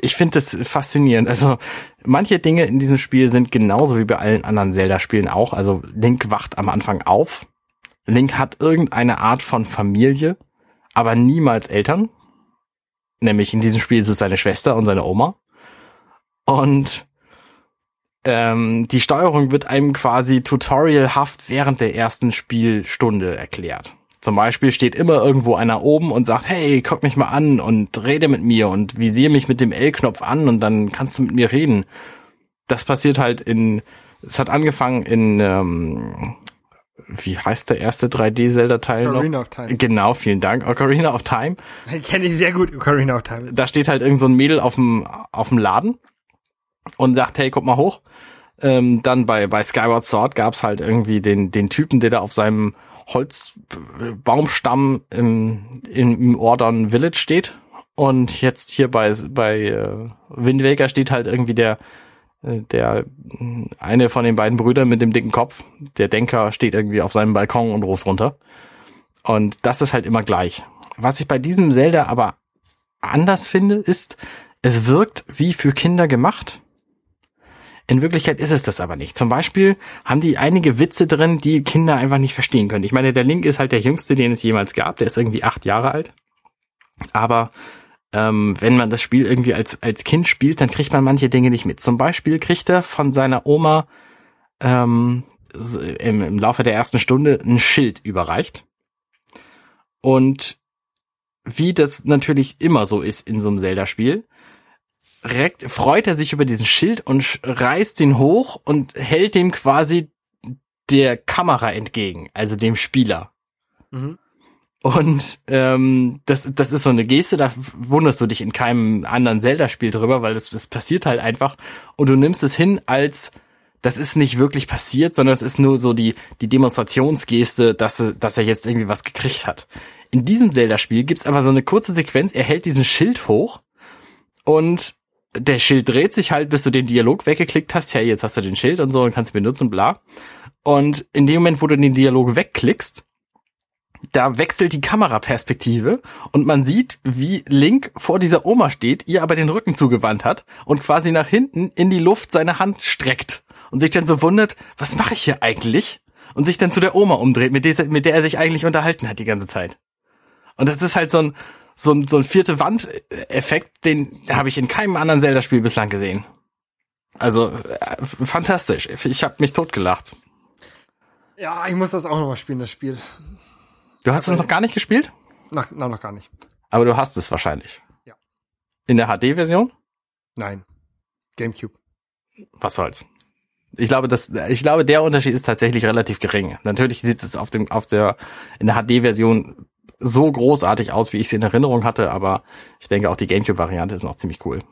ich finde das faszinierend. Also manche Dinge in diesem Spiel sind genauso wie bei allen anderen Zelda-Spielen auch. Also Link wacht am Anfang auf. Link hat irgendeine Art von Familie, aber niemals Eltern. Nämlich in diesem Spiel ist es seine Schwester und seine Oma. Und ähm, die Steuerung wird einem quasi tutorialhaft während der ersten Spielstunde erklärt. Zum Beispiel steht immer irgendwo einer oben und sagt, hey, guck mich mal an und rede mit mir und visier mich mit dem L-Knopf an und dann kannst du mit mir reden. Das passiert halt in, es hat angefangen in, ähm, wie heißt der erste 3D-Zelda-Teil noch? Ocarina of Time. Genau, vielen Dank. Ocarina of Time. Kenne ich sehr gut, Ocarina of Time. Da steht halt irgend so ein Mädel auf dem, auf dem Laden und sagt, hey, guck mal hoch. Ähm, dann bei, bei Skyward Sword gab's halt irgendwie den, den Typen, der da auf seinem Holzbaumstamm im, im, im Ordon Village steht. Und jetzt hier bei, bei äh, Wind Waker steht halt irgendwie der, äh, der eine von den beiden Brüdern mit dem dicken Kopf, der Denker, steht irgendwie auf seinem Balkon und ruft runter. Und das ist halt immer gleich. Was ich bei diesem Zelda aber anders finde, ist, es wirkt wie für Kinder gemacht. In Wirklichkeit ist es das aber nicht. Zum Beispiel haben die einige Witze drin, die Kinder einfach nicht verstehen können. Ich meine, der Link ist halt der jüngste, den es jemals gab. Der ist irgendwie acht Jahre alt. Aber ähm, wenn man das Spiel irgendwie als, als Kind spielt, dann kriegt man manche Dinge nicht mit. Zum Beispiel kriegt er von seiner Oma ähm, im, im Laufe der ersten Stunde ein Schild überreicht. Und wie das natürlich immer so ist in so einem Zelda-Spiel, direkt freut er sich über diesen Schild und reißt ihn hoch und hält dem quasi der Kamera entgegen, also dem Spieler. Mhm. Und ähm, das, das ist so eine Geste, da wunderst du dich in keinem anderen Zelda-Spiel drüber, weil das, das passiert halt einfach. Und du nimmst es hin als, das ist nicht wirklich passiert, sondern es ist nur so die, die Demonstrationsgeste, dass, er- dass er jetzt irgendwie was gekriegt hat. In diesem Zelda-Spiel gibt's aber so eine kurze Sequenz, er hält diesen Schild hoch und der Schild dreht sich halt, bis du den Dialog weggeklickt hast. Hey, jetzt hast du den Schild und so und kannst ihn benutzen, bla. Und in dem Moment, wo du den Dialog wegklickst, da wechselt die Kameraperspektive und man sieht, wie Link vor dieser Oma steht, ihr aber den Rücken zugewandt hat und quasi nach hinten in die Luft seine Hand streckt und sich dann so wundert, was mache ich hier eigentlich? Und sich dann zu der Oma umdreht, mit der, mit der er sich eigentlich unterhalten hat die ganze Zeit. Und das ist halt so ein, so ein, so ein vierte Wand-Effekt, den habe ich in keinem anderen Zelda-Spiel bislang gesehen. Also äh, fantastisch. Ich habe mich totgelacht. Ja, ich muss das auch noch mal spielen, das Spiel. Du hast es noch gar nicht gespielt? Noch, na, noch gar nicht. Aber du hast es wahrscheinlich. Ja. In der HD-Version? Nein. Gamecube. Was soll's. Ich glaube, das, ich glaube, der Unterschied ist tatsächlich relativ gering. Natürlich sieht es auf dem, auf der, in der HD-Version so großartig aus, wie ich es in Erinnerung hatte, aber ich denke auch die Gamecube-Variante ist noch ziemlich cool.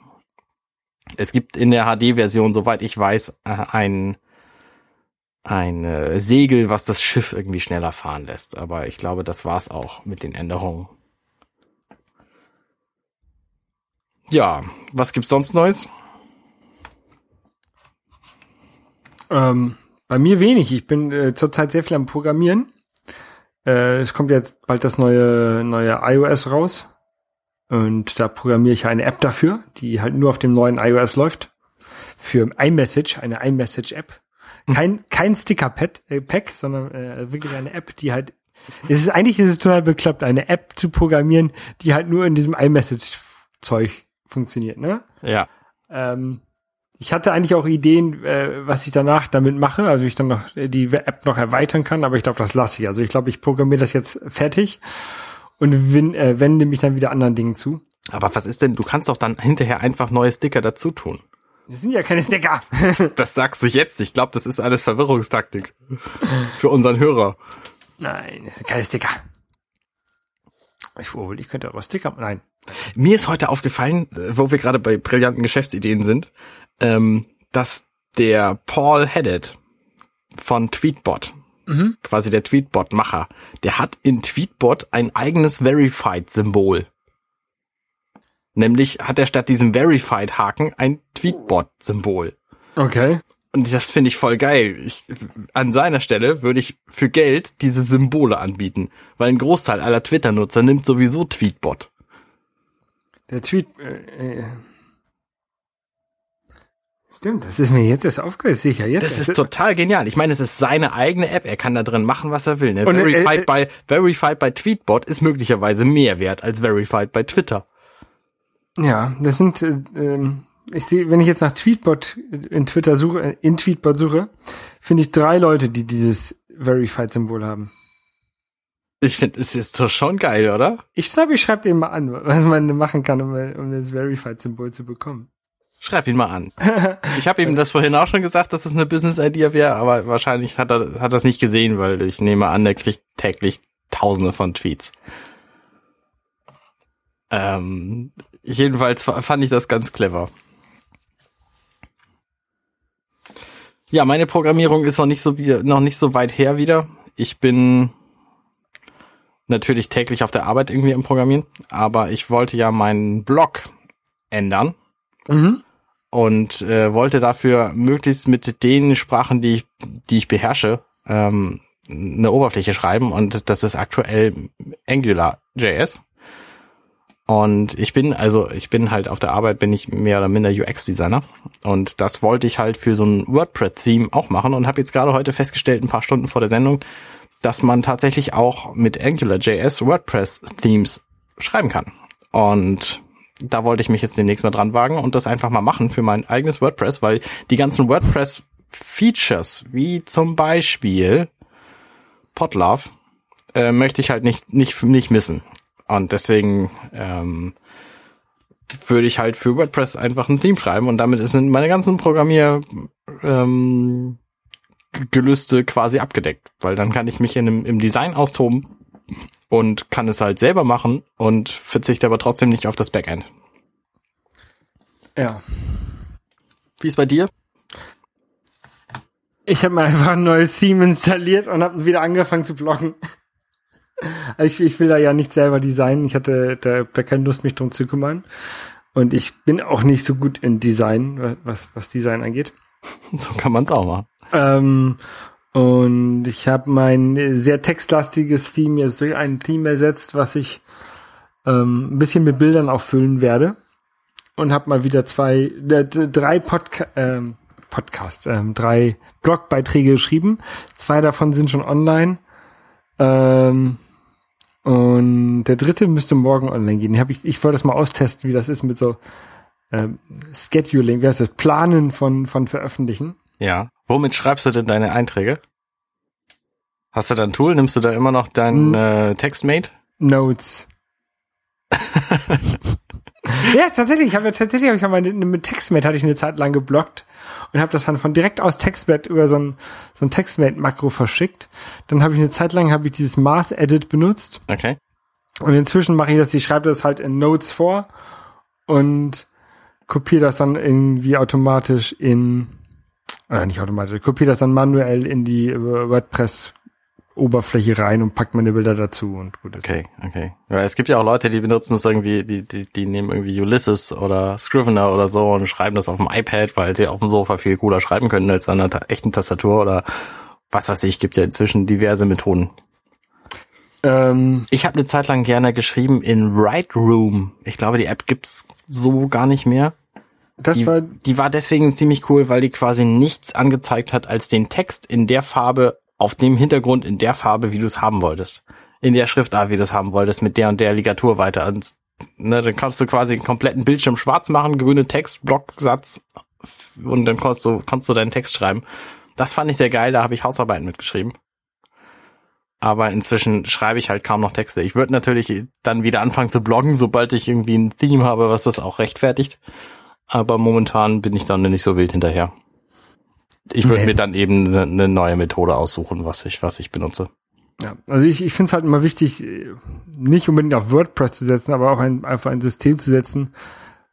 Es gibt in der HD-Version, soweit ich weiß, äh, ein, ein äh, Segel, was das Schiff irgendwie schneller fahren lässt. Aber ich glaube, das war's auch mit den Änderungen. Ja, was gibt's sonst Neues? Ähm, bei mir wenig. Ich bin äh, zurzeit sehr viel am Programmieren. Äh, es kommt jetzt bald das neue, neue iOS raus. Und da programmiere ich eine App dafür, die halt nur auf dem neuen iOS läuft. Für iMessage, eine iMessage-App. Kein, kein Sticker-Pack, äh, Pack, sondern äh, wirklich eine App, die halt. Es ist eigentlich ist es total bekloppt, eine App zu programmieren, die halt nur in diesem iMessage-Zeug funktioniert, ne? Ja. Ähm, ich hatte eigentlich auch Ideen, äh, was ich danach damit mache, also ich dann noch die App noch erweitern kann, aber ich glaube, das lasse ich. Also ich glaube, ich programmiere das jetzt fertig und win, äh, wende mich dann wieder anderen Dingen zu. Aber was ist denn, du kannst doch dann hinterher einfach neue Sticker dazu tun. Das sind ja keine Sticker. Das sagst du jetzt. Ich glaube, das ist alles Verwirrungstaktik. Für unseren Hörer. Nein, das sind keine Sticker. Ich, wohl, ich könnte aber Sticker. Nein. Mir ist heute aufgefallen, äh, wo wir gerade bei brillanten Geschäftsideen sind, ähm, dass der Paul Haddad von Tweetbot, Mhm. quasi der Tweetbot-Macher, der hat in Tweetbot ein eigenes Verified-Symbol. Nämlich hat er statt diesem Verified-Haken ein Tweetbot-Symbol. Okay. Und das finde ich voll geil. Ich, an seiner Stelle würde ich für Geld diese Symbole anbieten, weil ein Großteil aller Twitter-Nutzer nimmt sowieso Tweetbot. Der Tweet. Äh, äh. Stimmt, das ist mir jetzt erst aufgefallen, sicher. Jetzt Das ist total genial. Ich meine, es ist seine eigene App. Er kann da drin machen, was er will. Ne? Und, äh, Verified, äh, bei, Verified bei Tweetbot ist möglicherweise mehr wert als Verified bei Twitter. Ja, das sind, äh, ähm, ich sehe, wenn ich jetzt nach Tweetbot in Twitter suche, äh, in Tweetbot suche, finde ich drei Leute, die dieses Verified-Symbol haben. Ich finde, es ist doch schon geil, oder? Ich glaube, ich schreibe den mal an, was man machen kann, um, um das Verified-Symbol zu bekommen. Schreib ihn mal an. Ich habe ihm das vorhin auch schon gesagt, dass es eine Business-Idea wäre, aber wahrscheinlich hat er hat das nicht gesehen, weil ich nehme an, der kriegt täglich Tausende von Tweets. Ähm, jedenfalls fa- fand ich das ganz clever. Ja, meine Programmierung ist noch nicht so wieder, noch nicht so weit her wieder. Ich bin natürlich täglich auf der Arbeit irgendwie im Programmieren, aber ich wollte ja meinen Blog ändern Mhm. Und äh, wollte dafür möglichst mit den Sprachen, die ich, die ich beherrsche, ähm, eine Oberfläche schreiben und das ist aktuell AngularJS. Und ich bin, also ich bin halt auf der Arbeit, bin ich mehr oder minder UX-Designer und das wollte ich halt für so ein WordPress-Theme auch machen und habe jetzt gerade heute festgestellt, ein paar Stunden vor der Sendung, dass man tatsächlich auch mit AngularJS WordPress-Themes schreiben kann. Und da wollte ich mich jetzt demnächst mal dran wagen und das einfach mal machen für mein eigenes WordPress, weil die ganzen WordPress-Features, wie zum Beispiel Podlove, äh, möchte ich halt nicht, nicht, nicht missen. Und deswegen ähm, würde ich halt für WordPress einfach ein Theme schreiben und damit sind meine ganzen Programmier ähm, Gelüste quasi abgedeckt, weil dann kann ich mich in einem, im Design austoben und kann es halt selber machen und verzichte aber trotzdem nicht auf das Backend. Ja. Wie ist bei dir? Ich habe mir einfach ein neues Theme installiert und habe wieder angefangen zu bloggen. Ich, ich will da ja nicht selber designen. Ich hatte da, da keine Lust, mich drum zu kümmern. Und ich bin auch nicht so gut in Design, was, was Design angeht. So kann man es auch machen. Ähm, und ich habe mein sehr textlastiges Theme jetzt durch ein Theme ersetzt, was ich ähm, ein bisschen mit Bildern auffüllen werde. Und habe mal wieder zwei, äh, drei Podca ähm, Podcasts, ähm, drei Blogbeiträge geschrieben. Zwei davon sind schon online. Ähm, und der dritte müsste morgen online gehen. Hab ich, ich wollte das mal austesten, wie das ist mit so ähm, Scheduling, wie heißt das, Planen von, von Veröffentlichen. Ja. Womit schreibst du denn deine Einträge? Hast du da ein Tool? Nimmst du da immer noch dein Hm. äh, Textmate? Notes. ja, tatsächlich, ich habe ja tatsächlich habe ich meine, mit Textmate hatte ich eine Zeit lang geblockt und habe das dann von direkt aus Textmate über so ein so ein Textmate Makro verschickt. Dann habe ich eine Zeit lang habe ich dieses Math Edit benutzt Okay. und inzwischen mache ich das, ich schreibe das halt in Notes vor und kopiere das dann irgendwie automatisch in oder nicht automatisch, kopiere das dann manuell in die äh, WordPress Oberfläche rein und packt meine Bilder dazu und gut ist. Okay, okay. Ja, es gibt ja auch Leute, die benutzen es irgendwie, die, die, die nehmen irgendwie Ulysses oder Scrivener oder so und schreiben das auf dem iPad, weil sie auf dem Sofa viel cooler schreiben können als an einer ta echten Tastatur oder was weiß ich, gibt ja inzwischen diverse Methoden. Ähm, Ich habe eine Zeit lang gerne geschrieben in Write Room. Ich glaube, die App gibt's so gar nicht mehr. Das Die, war die war deswegen ziemlich cool, weil die quasi nichts angezeigt hat als den Text in der Farbe, auf dem Hintergrund in der Farbe, wie du es haben wolltest. In der Schriftart, wie du es haben wolltest, mit der und der Ligatur weiter. Und, ne, dann kannst du quasi den kompletten Bildschirm schwarz machen, grüne Text, Blocksatz und dann kannst du, kannst du deinen Text schreiben. Das fand ich sehr geil, da habe ich Hausarbeiten mitgeschrieben. Aber inzwischen schreibe ich halt kaum noch Texte. Ich würde natürlich dann wieder anfangen zu bloggen, sobald ich irgendwie ein Theme habe, was das auch rechtfertigt aber momentan bin ich dann nicht so wild hinterher. Ich würde Nee. mir dann eben eine ne neue Methode aussuchen, was ich, was ich benutze. Ja, also ich, ich finde es halt immer wichtig, nicht unbedingt auf WordPress zu setzen, aber auch ein, einfach ein System zu setzen,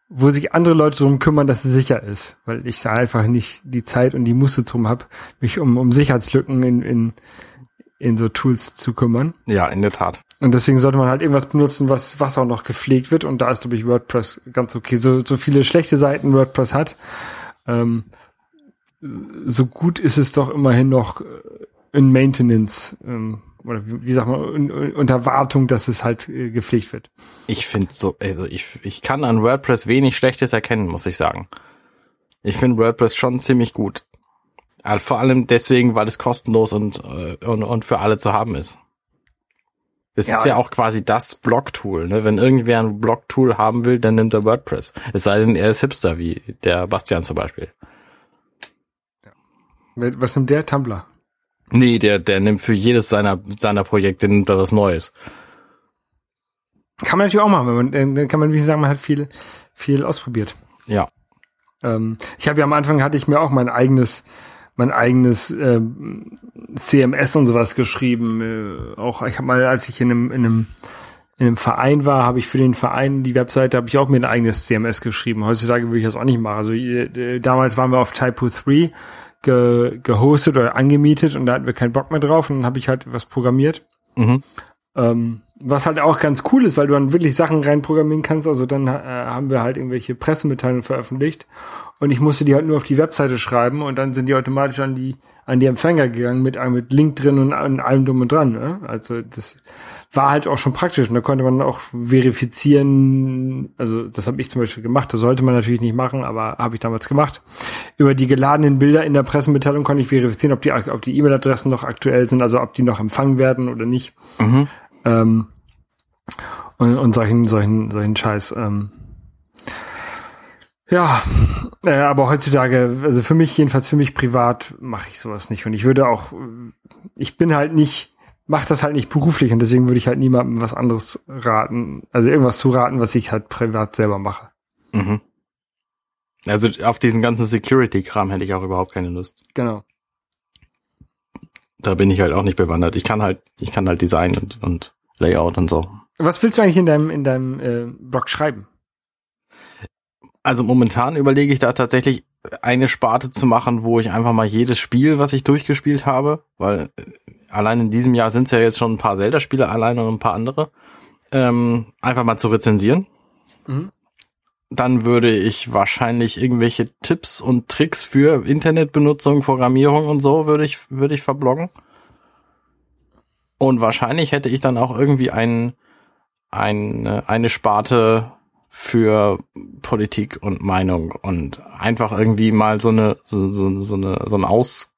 wo sich andere Leute darum kümmern, dass es sicher ist. Weil ich da einfach nicht die Zeit und die Muße drum habe, mich um, um Sicherheitslücken in, in, in so Tools zu kümmern. Ja, in der Tat. Und deswegen sollte man halt irgendwas benutzen, was, was auch noch gepflegt wird. Und da ist, glaube ich, WordPress ganz okay. So, so viele schlechte Seiten WordPress hat, ähm, so gut ist es doch immerhin noch äh, in Maintenance, ähm, oder wie, wie sagt man, in, in, unter Wartung, dass es halt äh, gepflegt wird. Ich finde so, also ich, ich kann an WordPress wenig Schlechtes erkennen, muss ich sagen. Ich finde WordPress schon ziemlich gut. Also vor allem deswegen, weil es kostenlos und, äh, und, und für alle zu haben ist. Das Ja, ist ja auch quasi das Blog-Tool. Ne? Wenn irgendwer ein Blog-Tool haben will, dann nimmt er WordPress. Es sei denn, er ist Hipster, wie der Bastian zum Beispiel. Was nimmt der? Tumblr. Nee, der, der nimmt für jedes seiner, seiner Projekte nimmt er was Neues. Kann man natürlich auch machen, wenn man, dann dann kann man wie sagen, man hat viel, viel ausprobiert. Ja. Ähm, ich habe ja am Anfang hatte ich mir auch mein eigenes, mein eigenes ähm, CMS und sowas geschrieben. Äh, auch ich habe mal, als ich in einem, in einem in einem Verein war, habe ich für den Verein die Webseite, habe ich auch mir ein eigenes CMS geschrieben. Heutzutage würde ich das auch nicht machen. Also äh, damals waren wir auf Typo 3 ge, gehostet oder angemietet und da hatten wir keinen Bock mehr drauf und dann habe ich halt was programmiert. Mhm. Ähm, was halt auch ganz cool ist, weil du dann wirklich Sachen reinprogrammieren kannst. Also dann äh, haben wir halt irgendwelche Pressemitteilungen veröffentlicht und ich musste die halt nur auf die Webseite schreiben und dann sind die automatisch an die an die Empfänger gegangen mit mit Link drin und, und allem drum und dran. Ne? Also das war halt auch schon praktisch und da konnte man auch verifizieren. Also das habe ich zum Beispiel gemacht. Das sollte man natürlich nicht machen, aber habe ich damals gemacht. Über die geladenen Bilder in der Pressemitteilung konnte ich verifizieren, ob die ob die E-Mail-Adressen noch aktuell sind, also ob die noch empfangen werden oder nicht. Mhm. Ähm, und, und solchen, solchen, solchen Scheiß. Ähm. Ja, äh, aber heutzutage, also für mich, jedenfalls für mich privat, mache ich sowas nicht. Und ich würde auch, ich bin halt nicht, mache das halt nicht beruflich und deswegen würde ich halt niemandem was anderes raten, also irgendwas zu raten, was ich halt privat selber mache. Mhm. Also auf diesen ganzen Security-Kram hätte ich auch überhaupt keine Lust. Genau. Da bin ich halt auch nicht bewandert. Ich kann halt, ich kann halt Design und, und Layout und so. Was willst du eigentlich in deinem, in deinem äh, Blog schreiben? Also momentan überlege ich da tatsächlich eine Sparte zu machen, wo ich einfach mal jedes Spiel, was ich durchgespielt habe, weil äh, allein in diesem Jahr sind es ja jetzt schon ein paar Zelda-Spiele allein und ein paar andere, ähm, einfach mal zu rezensieren. Mhm. Dann würde ich wahrscheinlich irgendwelche Tipps und Tricks für Internetbenutzung, Programmierung und so würde ich, würde ich verbloggen. Und wahrscheinlich hätte ich dann auch irgendwie ein, ein, eine Sparte für Politik und Meinung und einfach irgendwie mal so eine, so, so, so eine, so ein Aus,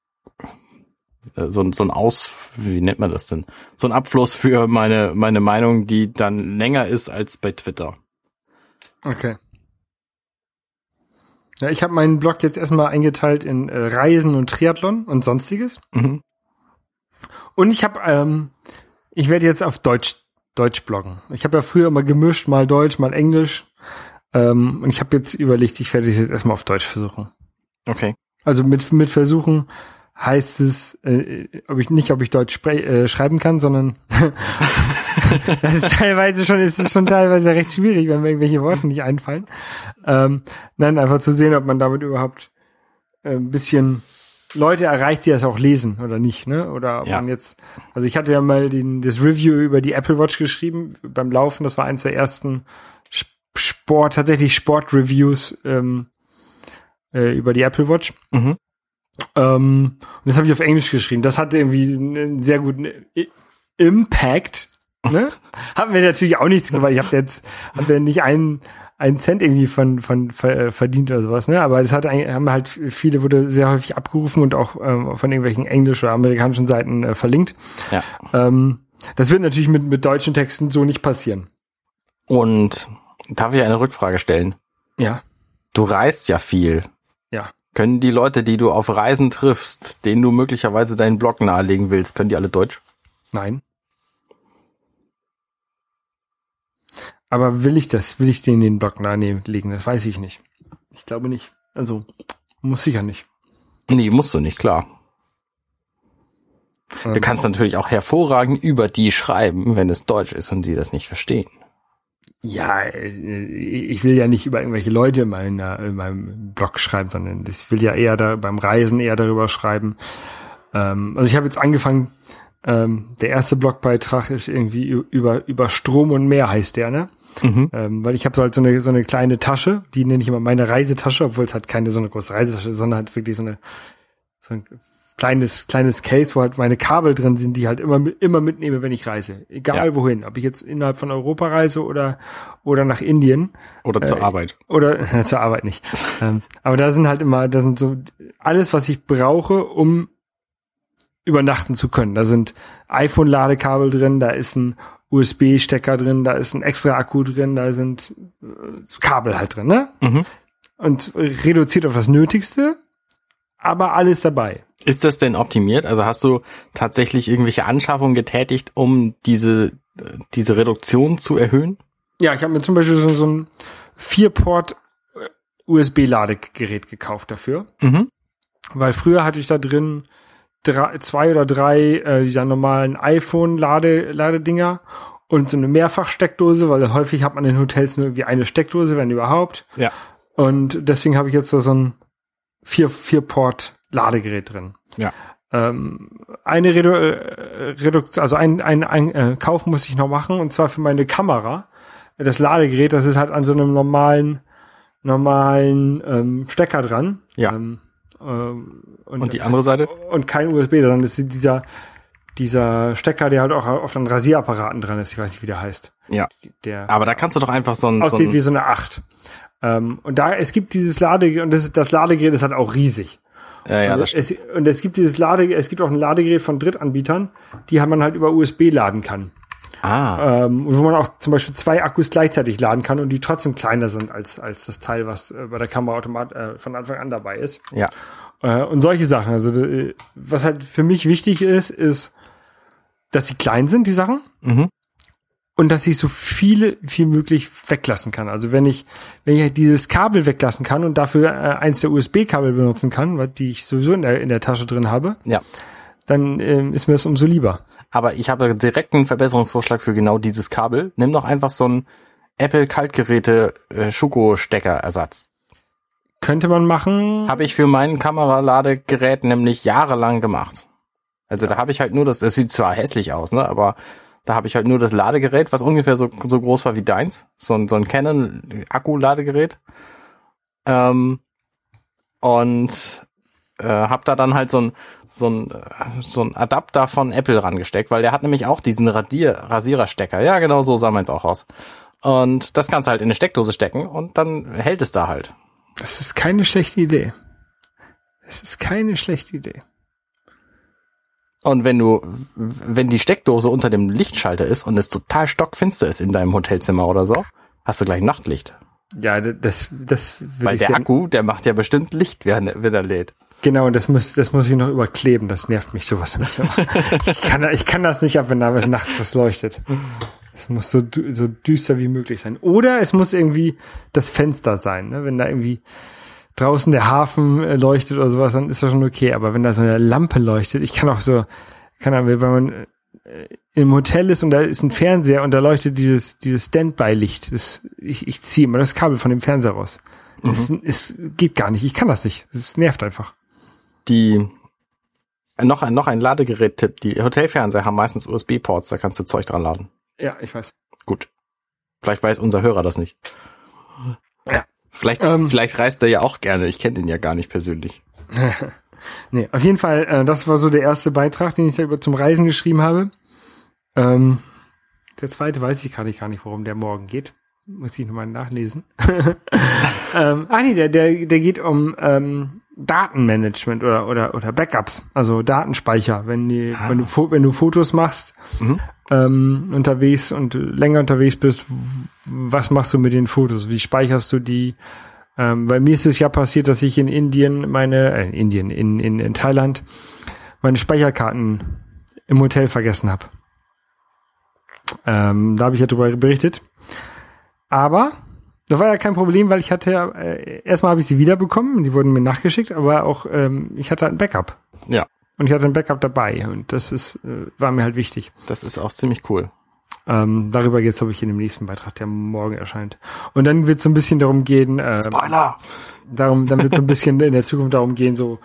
äh, so, so ein Aus, wie nennt man das denn? So ein Abfluss für meine, meine Meinung, die dann länger ist als bei Twitter. Okay. Ja, ich habe meinen Blog jetzt erstmal eingeteilt in äh, Reisen und Triathlon und sonstiges. Mhm. Und ich habe, ähm, ich werde jetzt auf Deutsch Deutsch bloggen. Ich habe ja früher immer gemischt, mal Deutsch, mal Englisch. Ähm, und ich habe jetzt überlegt, ich werde es jetzt erstmal auf Deutsch versuchen. Okay. Also mit mit versuchen heißt es, äh, ob ich nicht, ob ich Deutsch spre äh, schreiben kann, sondern das ist teilweise schon, ist es schon teilweise recht schwierig, wenn mir irgendwelche Worte nicht einfallen. Ähm, nein, einfach zu sehen, ob man damit überhaupt äh, ein bisschen Leute erreicht, die das auch lesen oder nicht, ne? Oder ob Ja. man jetzt, also ich hatte ja mal den, das Review über die Apple Watch geschrieben beim Laufen, das war eins der ersten Sp- Sport, tatsächlich Sport-Reviews ähm, äh, über die Apple Watch. Mhm. Ähm, und das habe ich auf Englisch geschrieben. Das hatte irgendwie einen sehr guten I Impact. Ne? Haben wir natürlich auch nichts gemacht. Ich habe jetzt hab ja nicht einen, einen Cent irgendwie von, von äh, verdient oder sowas, ne? Aber es hat haben halt viele, wurde sehr häufig abgerufen und auch ähm, von irgendwelchen englisch- oder amerikanischen Seiten äh, verlinkt. Ja. Ähm, das wird natürlich mit, mit deutschen Texten so nicht passieren. Und darf ich eine Rückfrage stellen? Ja. Du reist ja viel. Können die Leute, die du auf Reisen triffst, denen du möglicherweise deinen Blog nahelegen willst, können die alle Deutsch? Nein. Aber will ich das? Will ich den den Block nahelegen? Das weiß ich nicht. Ich glaube nicht. Also, muss sicher nicht. Nee, musst du nicht, klar. Du Ähm, kannst natürlich auch hervorragend über die schreiben, wenn es Deutsch ist und sie das nicht verstehen. Ja, äh, ich will ja nicht über irgendwelche Leute in, meiner, in meinem Blog schreiben, sondern ich will ja eher da beim Reisen eher darüber schreiben. Ähm, also ich habe jetzt angefangen, ähm, der erste Blogbeitrag ist irgendwie über, über Strom und Meer heißt der, ne? Mhm. Ähm, weil ich habe so halt so eine, so eine kleine Tasche, die nenne ich immer meine Reisetasche, obwohl es halt keine so eine große Reisetasche ist, sondern halt wirklich so eine so ein kleines kleines Case, wo halt meine Kabel drin sind, die ich halt immer immer mitnehme, wenn ich reise, egal Ja. wohin, ob ich jetzt innerhalb von Europa reise oder oder nach Indien Oder zur Äh, Arbeit. oder zur Arbeit nicht. ähm, aber da sind halt immer, da sind so alles, was ich brauche, um übernachten zu können. Da sind iPhone-Ladekabel drin, da ist ein USB-Stecker drin, da ist ein extra Akku drin, da sind äh, Kabel halt drin, ne? Mhm. Und reduziert auf das Nötigste, aber alles dabei. Ist das denn optimiert? Also hast du tatsächlich irgendwelche Anschaffungen getätigt, um diese, diese Reduktion zu erhöhen? Ja, ich habe mir zum Beispiel so, so ein Vier-Port äh, USB-Ladegerät gekauft dafür. Mhm. Weil früher hatte ich da drin drei, zwei oder drei äh, dieser normalen iPhone-Ladedinger und so eine Mehrfachsteckdose, weil häufig hat man in Hotels nur irgendwie eine Steckdose, wenn überhaupt. Ja. Und deswegen habe ich jetzt so ein vier, vier Port Ladegerät drin. Ja. Ähm, eine Redu äh, Reduktion, also ein, ein, ein äh, Kauf muss ich noch machen und zwar für meine Kamera. Das Ladegerät, das ist halt an so einem normalen normalen ähm, Stecker dran. Ja. Ähm, ähm, Und die andere Seite? und kein USB, sondern das ist dieser dieser Stecker, der halt auch auf den Rasierapparaten dran ist. Ich weiß nicht, wie der heißt. Ja. Der Aber da kannst du doch einfach so ein, so aussieht wie ein so eine 8. Ähm, und da, es gibt dieses Ladegerät, und das, das Ladegerät ist halt auch riesig. ja, ja, Also das es, und es gibt dieses Lade, es gibt auch ein Ladegerät von Drittanbietern, die man halt über USB laden kann. Ah, Ähm, wo man auch zum Beispiel zwei Akkus gleichzeitig laden kann und die trotzdem kleiner sind als, als das Teil, was äh, bei der Kamera automat äh, von Anfang an dabei ist. ja. Äh, und solche Sachen. Also äh, was halt für mich wichtig ist, ist, dass sie klein sind, die Sachen. Mhm. Und dass ich so viele wie möglich weglassen kann. Also wenn ich, wenn ich halt dieses Kabel weglassen kann und dafür äh, eins der USB-Kabel benutzen kann, weil die ich sowieso in der, in der Tasche drin habe, Ja. dann ähm, ist mir das umso lieber. Aber ich habe direkt einen Verbesserungsvorschlag für genau dieses Kabel. Nimm doch einfach so einen Apple Kaltgeräte äh, Schuko-Stecker-Ersatz. Könnte man machen. Habe ich für mein Kameraladegerät nämlich jahrelang gemacht. Also da habe ich halt nur das, es sieht zwar hässlich aus, ne, aber da habe ich halt nur das Ladegerät, was ungefähr so, so groß war wie deins. So ein, so ein Canon Akku-Ladegerät. Ähm, und äh, habe da dann halt so ein, so ein, äh, so ein Adapter von Apple rangesteckt, weil der hat nämlich auch diesen Radier, Rasiererstecker. Ja, genau so sah meins auch aus. Und das kannst du halt in eine Steckdose stecken und dann hält es da halt. Das ist keine schlechte Idee. Das ist keine schlechte Idee. Und wenn du, wenn die Steckdose unter dem Lichtschalter ist und es total stockfinster ist in deinem Hotelzimmer oder so, hast du gleich Nachtlicht. Ja, das, das würde Weil ich der Akku, der macht ja bestimmt Licht, wenn er, wenn er lädt. Genau, und das muss, das muss ich noch überkleben. Das nervt mich sowas nicht. ich, kann, ich kann das nicht ab, wenn da nachts was leuchtet. Es muss so, so düster wie möglich sein. Oder es muss irgendwie das Fenster sein. Ne? Wenn da irgendwie draußen der Hafen äh, leuchtet oder sowas, dann ist das schon okay. Aber wenn da so eine Lampe leuchtet, ich kann auch so, kann auch, wenn man äh, im Hotel ist und da ist ein Fernseher und da leuchtet dieses, dieses Standby-Licht. Ich, ich ziehe immer das Kabel von dem Fernseher raus. Es, es geht gar nicht. Ich kann das nicht. Es nervt einfach. Die, noch ein, noch ein Ladegerät-Tipp. Die Hotelfernseher haben meistens USB-Ports, da kannst du Zeug dran laden. Ja, ich weiß. Gut. Vielleicht weiß unser Hörer das nicht. Vielleicht, Ähm. vielleicht reist er ja auch gerne. Ich kenne den ja gar nicht persönlich. Nee, auf jeden Fall, äh, das war so der erste Beitrag, den ich da über zum Reisen geschrieben habe. Ähm, der zweite weiß ich gerade gar nicht, worum der morgen geht. Muss ich nochmal nachlesen. ähm, ah nee, der, der, der geht um ähm, Datenmanagement oder, oder, oder Backups, also Datenspeicher. Wenn, die, wenn, du, wenn du Fotos machst, Mhm. ähm, unterwegs und länger unterwegs bist, was machst du mit den Fotos? Wie speicherst du die? Ähm, bei mir ist es ja passiert, dass ich in Indien meine, äh, in Indien, in, in, in Thailand meine Speicherkarten im Hotel vergessen habe. Ähm, da habe ich ja drüber berichtet. Aber das war ja kein Problem, weil ich hatte ja, äh, erstmal habe ich sie wiederbekommen, die wurden mir nachgeschickt, aber auch ähm, ich hatte ein Backup. Ja. Und ich hatte ein Backup dabei und das ist, äh, war mir halt wichtig. Das ist auch ziemlich cool. Ähm, darüber geht es, glaube ich, in dem nächsten Beitrag, der morgen erscheint. Und dann wird es so ein bisschen darum gehen, äh, Spoiler! Darum, dann wird so ein bisschen in der Zukunft darum gehen, so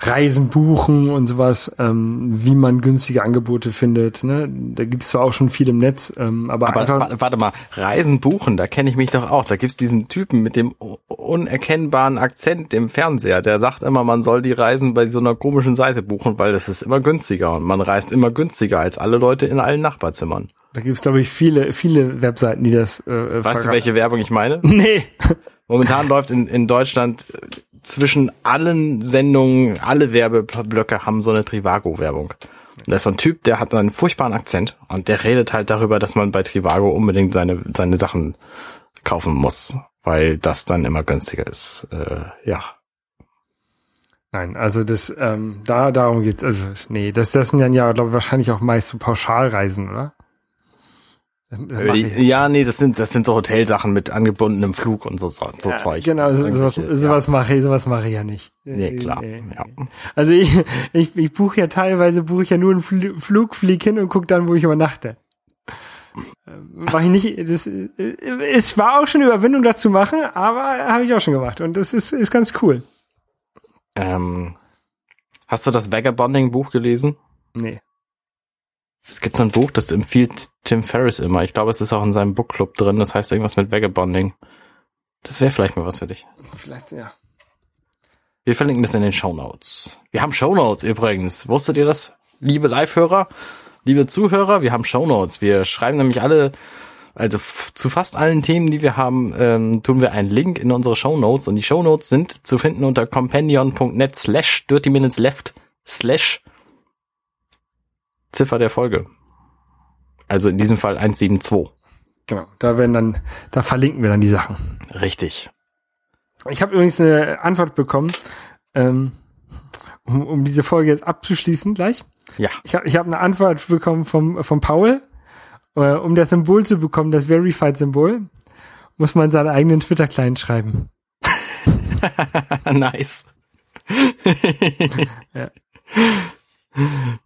Reisen buchen und sowas, ähm, wie man günstige Angebote findet. Ne? Da gibt es zwar auch schon viel im Netz, ähm, aber, Aber einfach, wa- warte mal, Reisen buchen, da kenne ich mich doch auch. Da gibt's diesen Typen mit dem unerkennbaren Akzent im Fernseher, der sagt immer, man soll die Reisen bei so einer komischen Seite buchen, weil das ist immer günstiger und man reist immer günstiger als alle Leute in allen Nachbarzimmern. da gibt es, glaube ich, viele, viele Webseiten, die das äh, Weißt du, welche Werbung ich meine? Nee. Momentan läuft in, in Deutschland äh, zwischen allen Sendungen, alle Werbeblöcke haben so eine Trivago-Werbung. Da ist so ein Typ, der hat einen furchtbaren Akzent und der redet halt darüber, dass man bei Trivago unbedingt seine, seine Sachen kaufen muss, weil das dann immer günstiger ist. Äh, ja. Nein, also das, ähm, da, darum geht's. Also, nee, das, das sind dann ja, glaube ich, wahrscheinlich auch meist so Pauschalreisen, oder? Das, das mach ich. Äh, Ja, nee, das sind, das sind so Hotelsachen mit angebundenem Flug und so, so, so Ja, Zeug. Genau, so, sowas, sowas mache ich, sowas mache ich ja nicht. Nee, klar. Nee, Ja. Also ich, ich, ich buche ja teilweise buche ich ja nur einen Fl Flug, flieg hin und guck dann, wo ich übernachte. Ähm, Mach ich nicht. Das, äh, es war auch schon eine Überwindung, das zu machen, aber habe ich auch schon gemacht und das ist, ist ganz cool. Ähm, hast du das Vagabonding-Buch gelesen? Nee. Es gibt so ein Buch, das empfiehlt Tim Ferriss immer. Ich glaube, es ist auch in seinem Bookclub drin. Das heißt irgendwas mit Vagabonding. Das wäre vielleicht mal was für dich. Vielleicht, ja. Wir verlinken das in den Show Notes. Wir haben Show Notes übrigens. Wusstet ihr das, liebe Live-Hörer, liebe Zuhörer? Wir haben Show Notes. Wir schreiben nämlich alle, also zu fast allen Themen, die wir haben, ähm, tun wir einen Link in unsere Show Notes. Und die Show Notes sind zu finden unter companion.net slash dirty minutes left slash Ziffer der Folge. Also in diesem Fall 172. Genau. Da werden dann, da verlinken wir dann die Sachen. Richtig. Ich habe übrigens eine Antwort bekommen, ähm, um, um diese Folge jetzt abzuschließen gleich. Ja. Ich habe ich hab eine Antwort bekommen vom, vom Paul. Äh, um das Symbol zu bekommen, das Verified-Symbol, muss man seinen eigenen Twitter-Client schreiben. nice. Ja.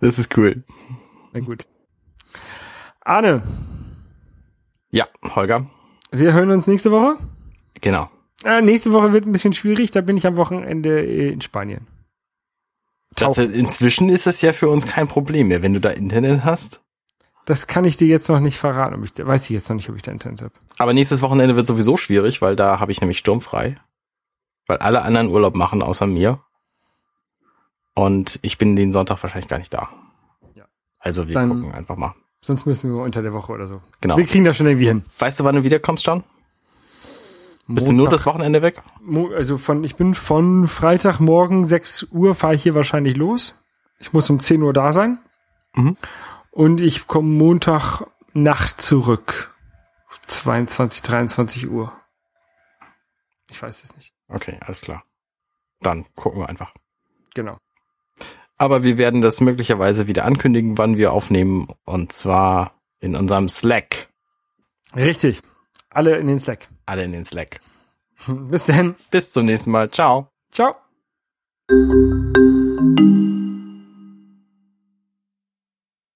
Das ist cool. Na gut. Arne, Ja, Holger. wir hören uns nächste Woche. Genau. Äh, nächste Woche wird ein bisschen schwierig, da bin ich am Wochenende in Spanien. Das, inzwischen ist es ja für uns kein Problem mehr, wenn du da Internet hast. Das kann ich dir jetzt noch nicht verraten. Ob ich, weiß ich jetzt noch nicht, ob ich da Internet habe. Aber nächstes Wochenende wird sowieso schwierig, weil da habe ich nämlich sturmfrei. Weil alle anderen Urlaub machen außer mir. Und ich bin den Sonntag wahrscheinlich gar nicht da. Ja. Also wir Dann- gucken einfach mal. Sonst müssen wir unter der Woche oder so. Genau. Wir kriegen das schon irgendwie hin. Weißt du, wann du wiederkommst, John? Bist du nur Montag- das Wochenende weg? Also von, ich bin von Freitagmorgen 6 Uhr fahre ich hier wahrscheinlich los. Ich muss um 10 Uhr da sein. Mhm. Und ich komme Montag Nacht zurück. 22, 23 Uhr. Ich weiß es nicht. Okay, alles klar. Dann gucken wir einfach. Genau. Aber wir werden das möglicherweise wieder ankündigen, wann wir aufnehmen. Und zwar in unserem Slack. Richtig. Alle in den Slack. Alle in den Slack. Bis dann. Bis zum nächsten Mal. Ciao. Ciao.